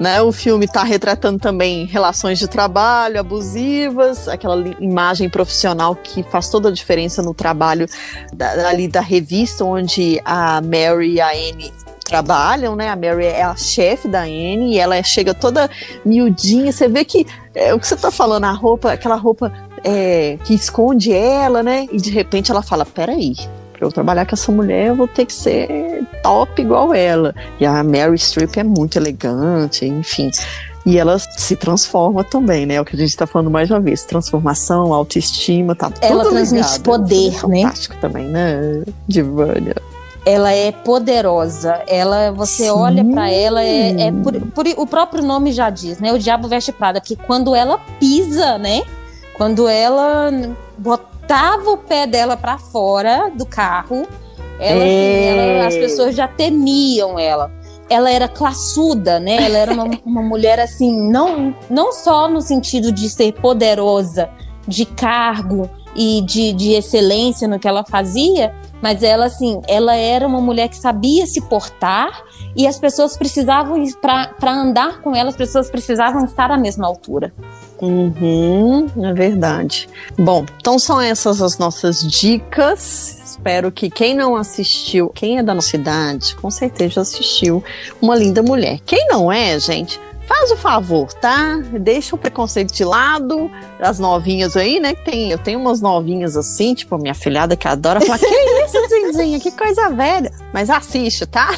Né, o filme está retratando também relações de trabalho abusivas, aquela imagem profissional que faz toda a diferença no trabalho da, ali da revista onde a Mary e a Anne trabalham, né? A Mary é a chefe da Anne e ela chega toda miudinha. Você vê que é, o que você tá falando, a roupa, aquela roupa é, que esconde ela, né? E de repente ela fala: peraí. Pra eu trabalhar com essa mulher, eu vou ter que ser top igual ela. E a Mary Streep é muito elegante, enfim. E ela se transforma também, né? É o que a gente tá falando mais uma vez. Transformação, autoestima, tá Ela transmite ligado. poder, É né? Fantástico também, né? Divânia. Ela é poderosa. Ela, você Sim. olha pra ela, é, é por, por- o próprio nome já diz, né? O diabo veste prada, porque quando ela pisa, né? Quando ela botava o pé dela pra fora do carro, ela, assim, É. ela- as pessoas já temiam ela. Ela era classuda, né? Ela era uma, uma mulher assim, não, não só no sentido de ser poderosa, de cargo e de, de excelência no que ela fazia, mas ela, assim, ela era uma mulher que sabia se portar e as pessoas precisavam, para andar com ela, as pessoas precisavam estar à mesma altura. Uhum, é verdade. Bom, então são essas as nossas dicas. Espero que quem não assistiu, quem é da nossa idade, com certeza assistiu Uma Linda Mulher. Quem não é, gente, faz o favor, tá? Deixa o preconceito de lado, as novinhas aí, né? Tem, eu tenho umas novinhas assim, tipo a minha filhada que adora falar: Que isso, Zinzinha, que coisa velha. Mas assiste, tá?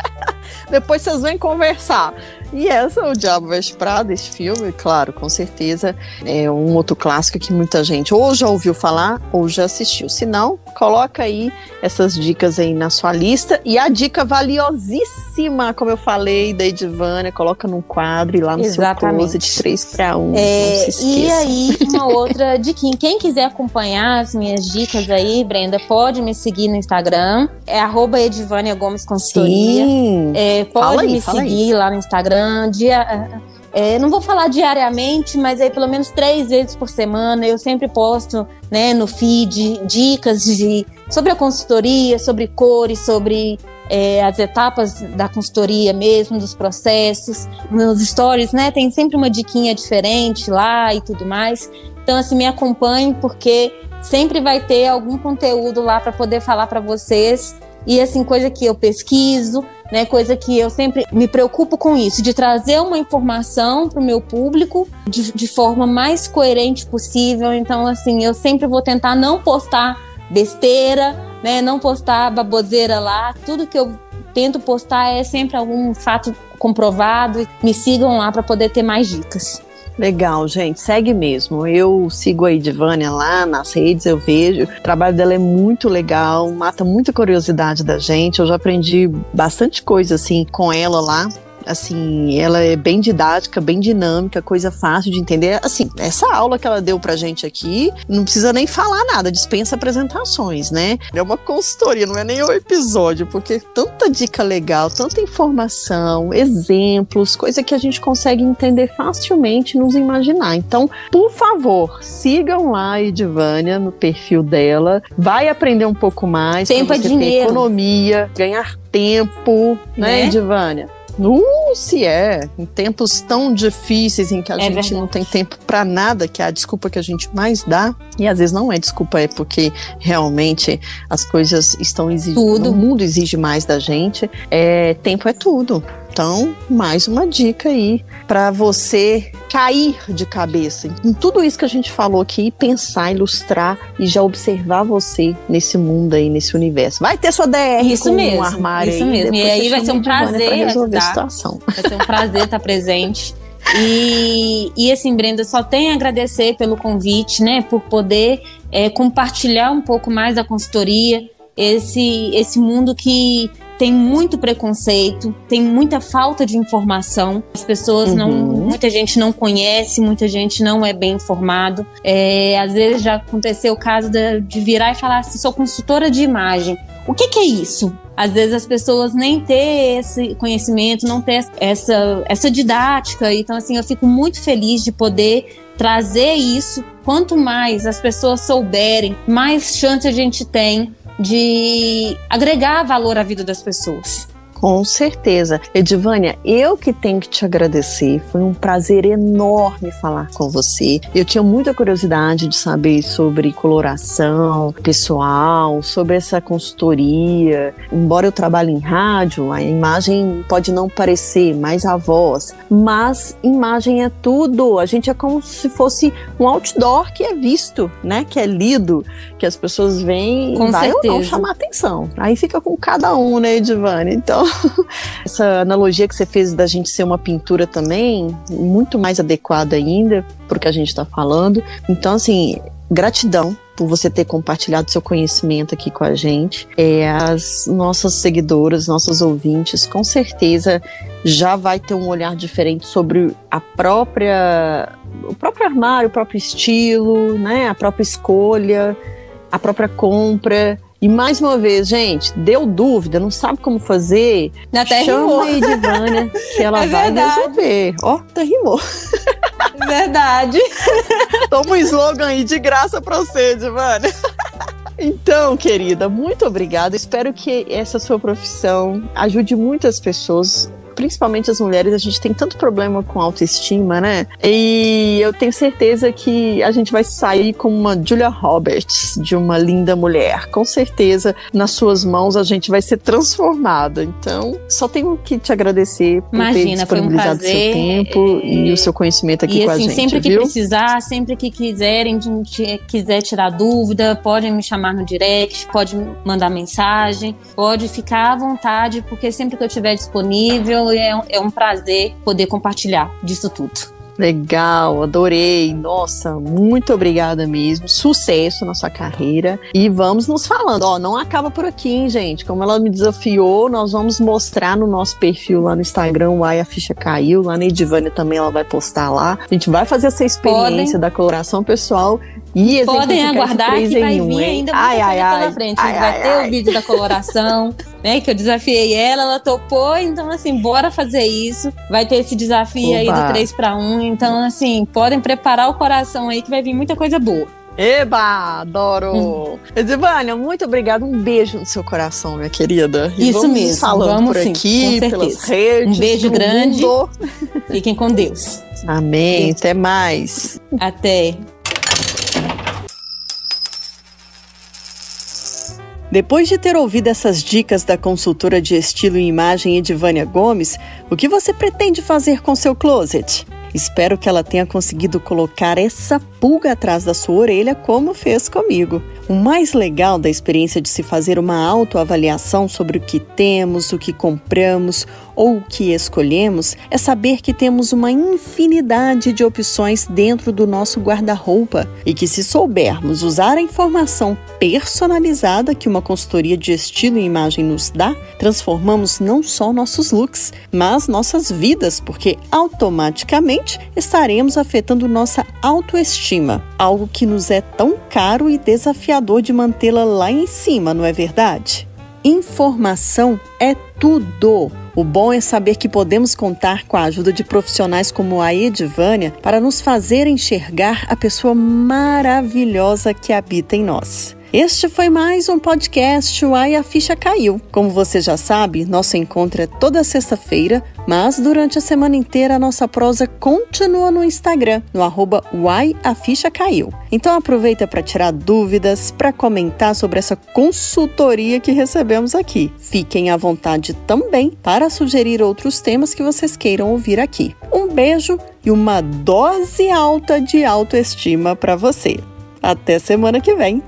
Depois vocês vêm conversar. E essa é o Diabo Veste Prada, esse filme, claro, com certeza é um outro clássico que muita gente ou já ouviu falar ou já assistiu. Se não, coloca aí essas dicas aí na sua lista. E a dica valiosíssima, como eu falei, da Edivânia, coloca num quadro e lá no Exatamente. seu closet 3 para 1. É, e aí, uma outra diquinha. Quem quiser acompanhar as minhas dicas aí, Brenda, pode me seguir no Instagram. É arroba Edivânia Gomes Consultoria. Sim. É, pode Fala aí, me fala aí. seguir lá no Instagram. Dia, é, não vou falar diariamente, mas aí pelo menos três vezes por semana eu sempre posto né, no feed dicas de, sobre a consultoria, sobre cores, sobre é, as etapas da consultoria mesmo, dos processos. Meus stories, né? Tem sempre uma diquinha diferente lá e tudo mais. Então, assim, me acompanhe porque sempre vai ter algum conteúdo lá para poder falar para vocês. E assim, coisa que eu pesquiso, né? Coisa que eu sempre me preocupo com isso, de trazer uma informação para o meu público de, de forma mais coerente possível. Então, assim, eu sempre vou tentar não postar besteira, né? Não postar baboseira lá. Tudo que eu tento postar é sempre algum fato comprovado. Me sigam lá para poder ter mais dicas. Legal, gente, segue mesmo. Eu sigo a Edvânia lá nas redes, eu vejo. O trabalho dela é muito legal, mata muita curiosidade da gente. Eu já aprendi bastante coisa assim com ela lá assim, ela é bem didática, bem dinâmica, coisa fácil de entender. Assim, essa aula que ela deu pra gente aqui, não precisa nem falar nada, dispensa apresentações, né? É uma consultoria, não é nem o episódio, porque tanta dica legal, tanta informação, exemplos, coisa que a gente consegue entender facilmente, nos imaginar. Então, por favor, sigam lá a Edvânia no perfil dela, vai aprender um pouco mais. Tempo é dinheiro. economia, ganhar tempo, né, né? Edvânia? Uh, se é. Em tempos tão difíceis em que a é gente verdade. não tem tempo para nada, que é a desculpa que a gente mais dá. E às vezes não é desculpa, é porque realmente as coisas estão exigindo. Tudo. O mundo exige mais da gente. É, tempo é tudo. Então, mais uma dica aí para você cair de cabeça em tudo isso que a gente falou aqui, pensar, ilustrar e já observar você nesse mundo aí, nesse universo. Vai ter sua DR isso com mesmo, um armário isso aí, mesmo. E aí vai ser um prazer resolver a situação. Vai ser um prazer estar presente. E, e assim, Brenda, só tenho a agradecer pelo convite, né? Por poder é, compartilhar um pouco mais da consultoria, esse, esse mundo que tem muito preconceito, tem muita falta de informação. As pessoas não, uhum. muita gente não conhece, muita gente não é bem informado. É, às vezes já aconteceu o caso de, de virar e falar assim, sou consultora de imagem. O que, que é isso? Às vezes as pessoas nem têm esse conhecimento, não têm essa, essa didática. Então, assim, eu fico muito feliz de poder trazer isso. Quanto mais as pessoas souberem, mais chance a gente tem de agregar valor à vida das pessoas. Com certeza. Edivânia, eu que tenho que te agradecer. Foi um prazer enorme falar com você. Eu tinha muita curiosidade de saber sobre coloração pessoal, sobre essa consultoria. Embora eu trabalhe em rádio, a imagem pode não parecer, mais a voz. Mas imagem é tudo. A gente é como se fosse um outdoor que é visto, né? Que é lido, que as pessoas veem com e vai certeza. ou não chamar atenção. Aí fica com cada um, né, Edivânia? Então, Essa analogia que você fez da gente ser uma pintura também, muito mais adequada ainda para o que a gente está falando. Então, assim, gratidão por você ter compartilhado seu conhecimento aqui com a gente. É, as nossas seguidoras, nossos ouvintes, com certeza já vai ter um olhar diferente sobre a própria o próprio armário, o próprio estilo, né, a própria escolha, a própria compra. E mais uma vez, gente, deu dúvida, não sabe como fazer? Até chama rimou. a Edivânia, que ela É vai verdade. resolver. Ó, até rimou. Verdade. Toma um slogan aí de graça pra você, Edivânia. Então, querida, muito obrigada. Espero que essa sua profissão ajude muitas pessoas principalmente as mulheres, a gente tem tanto problema com autoestima, né? E eu tenho certeza que a gente vai sair com uma Julia Roberts, de uma linda mulher. Com certeza, nas suas mãos a gente vai ser transformada. Então, só tenho que te agradecer por ter Imagina, foi um disponibilizado seu prazer. tempo e o seu conhecimento aqui E com a assim, gente, sempre que viu? precisar, sempre que quiserem, quiser tirar dúvida, podem me chamar no direct, pode mandar mensagem, pode ficar à vontade, porque sempre que eu estiver disponível, é um, é um prazer poder compartilhar disso tudo. Legal, adorei. Nossa, muito obrigada mesmo. Sucesso na sua carreira. E vamos nos falando. Ó, não acaba por aqui, hein, gente? Como ela me desafiou, nós vamos mostrar no nosso perfil lá no Instagram, o Ai a Ficha Caiu. Lá na Edivânia também ela vai postar lá. A gente vai fazer essa experiência Podem. da coloração pessoal e Podem aguardar esse 3 que vai em 1, vir ainda muita ai, coisa ai, pela ai. frente. Ai, vai ai, ter o vídeo da coloração, né? Que eu desafiei ela, ela topou, então assim, bora fazer isso. Vai ter esse desafio aí Oba. do 3 para 1. Então, assim, podem preparar o coração aí que vai vir muita coisa boa. Eba, adoro! Hum. Edivânia, muito obrigada. Um beijo no seu coração, minha querida. E Isso mesmo. Falando vamos por sim, aqui, pelas redes. Um beijo grande. Mundo. Fiquem com Deus. Amém. Até mais. Até. Depois de ter ouvido essas dicas da consultora de estilo e imagem Edivânia Gomes, o que você pretende fazer com seu closet? Espero que ela tenha conseguido colocar essa pulga atrás da sua orelha, como fez comigo. O mais legal da experiência de se fazer uma autoavaliação sobre o que temos, o que compramos ou o que escolhemos é saber que temos uma infinidade de opções dentro do nosso guarda-roupa e que, se soubermos usar a informação personalizada que uma consultoria de estilo e imagem nos dá, transformamos não só nossos looks, mas nossas vidas, porque automaticamente estaremos afetando nossa autoestima, algo que nos é tão caro e desafiador de mantê-la lá em cima, não é verdade? Informação é tudo. O bom é saber que podemos contar com a ajuda de profissionais como a Edivânia para nos fazer enxergar a pessoa maravilhosa que habita em nós. Este foi mais um podcast Uai a Ficha Caiu. Como você já sabe, nosso encontro é toda sexta-feira, mas durante a semana inteira a nossa prosa continua no Instagram, no arroba Uai a Ficha Caiu. Então aproveita para tirar dúvidas, para comentar sobre essa consultoria que recebemos aqui. Fiquem à vontade também para sugerir outros temas que vocês queiram ouvir aqui. Um beijo e uma dose alta de autoestima para você. Até semana que vem!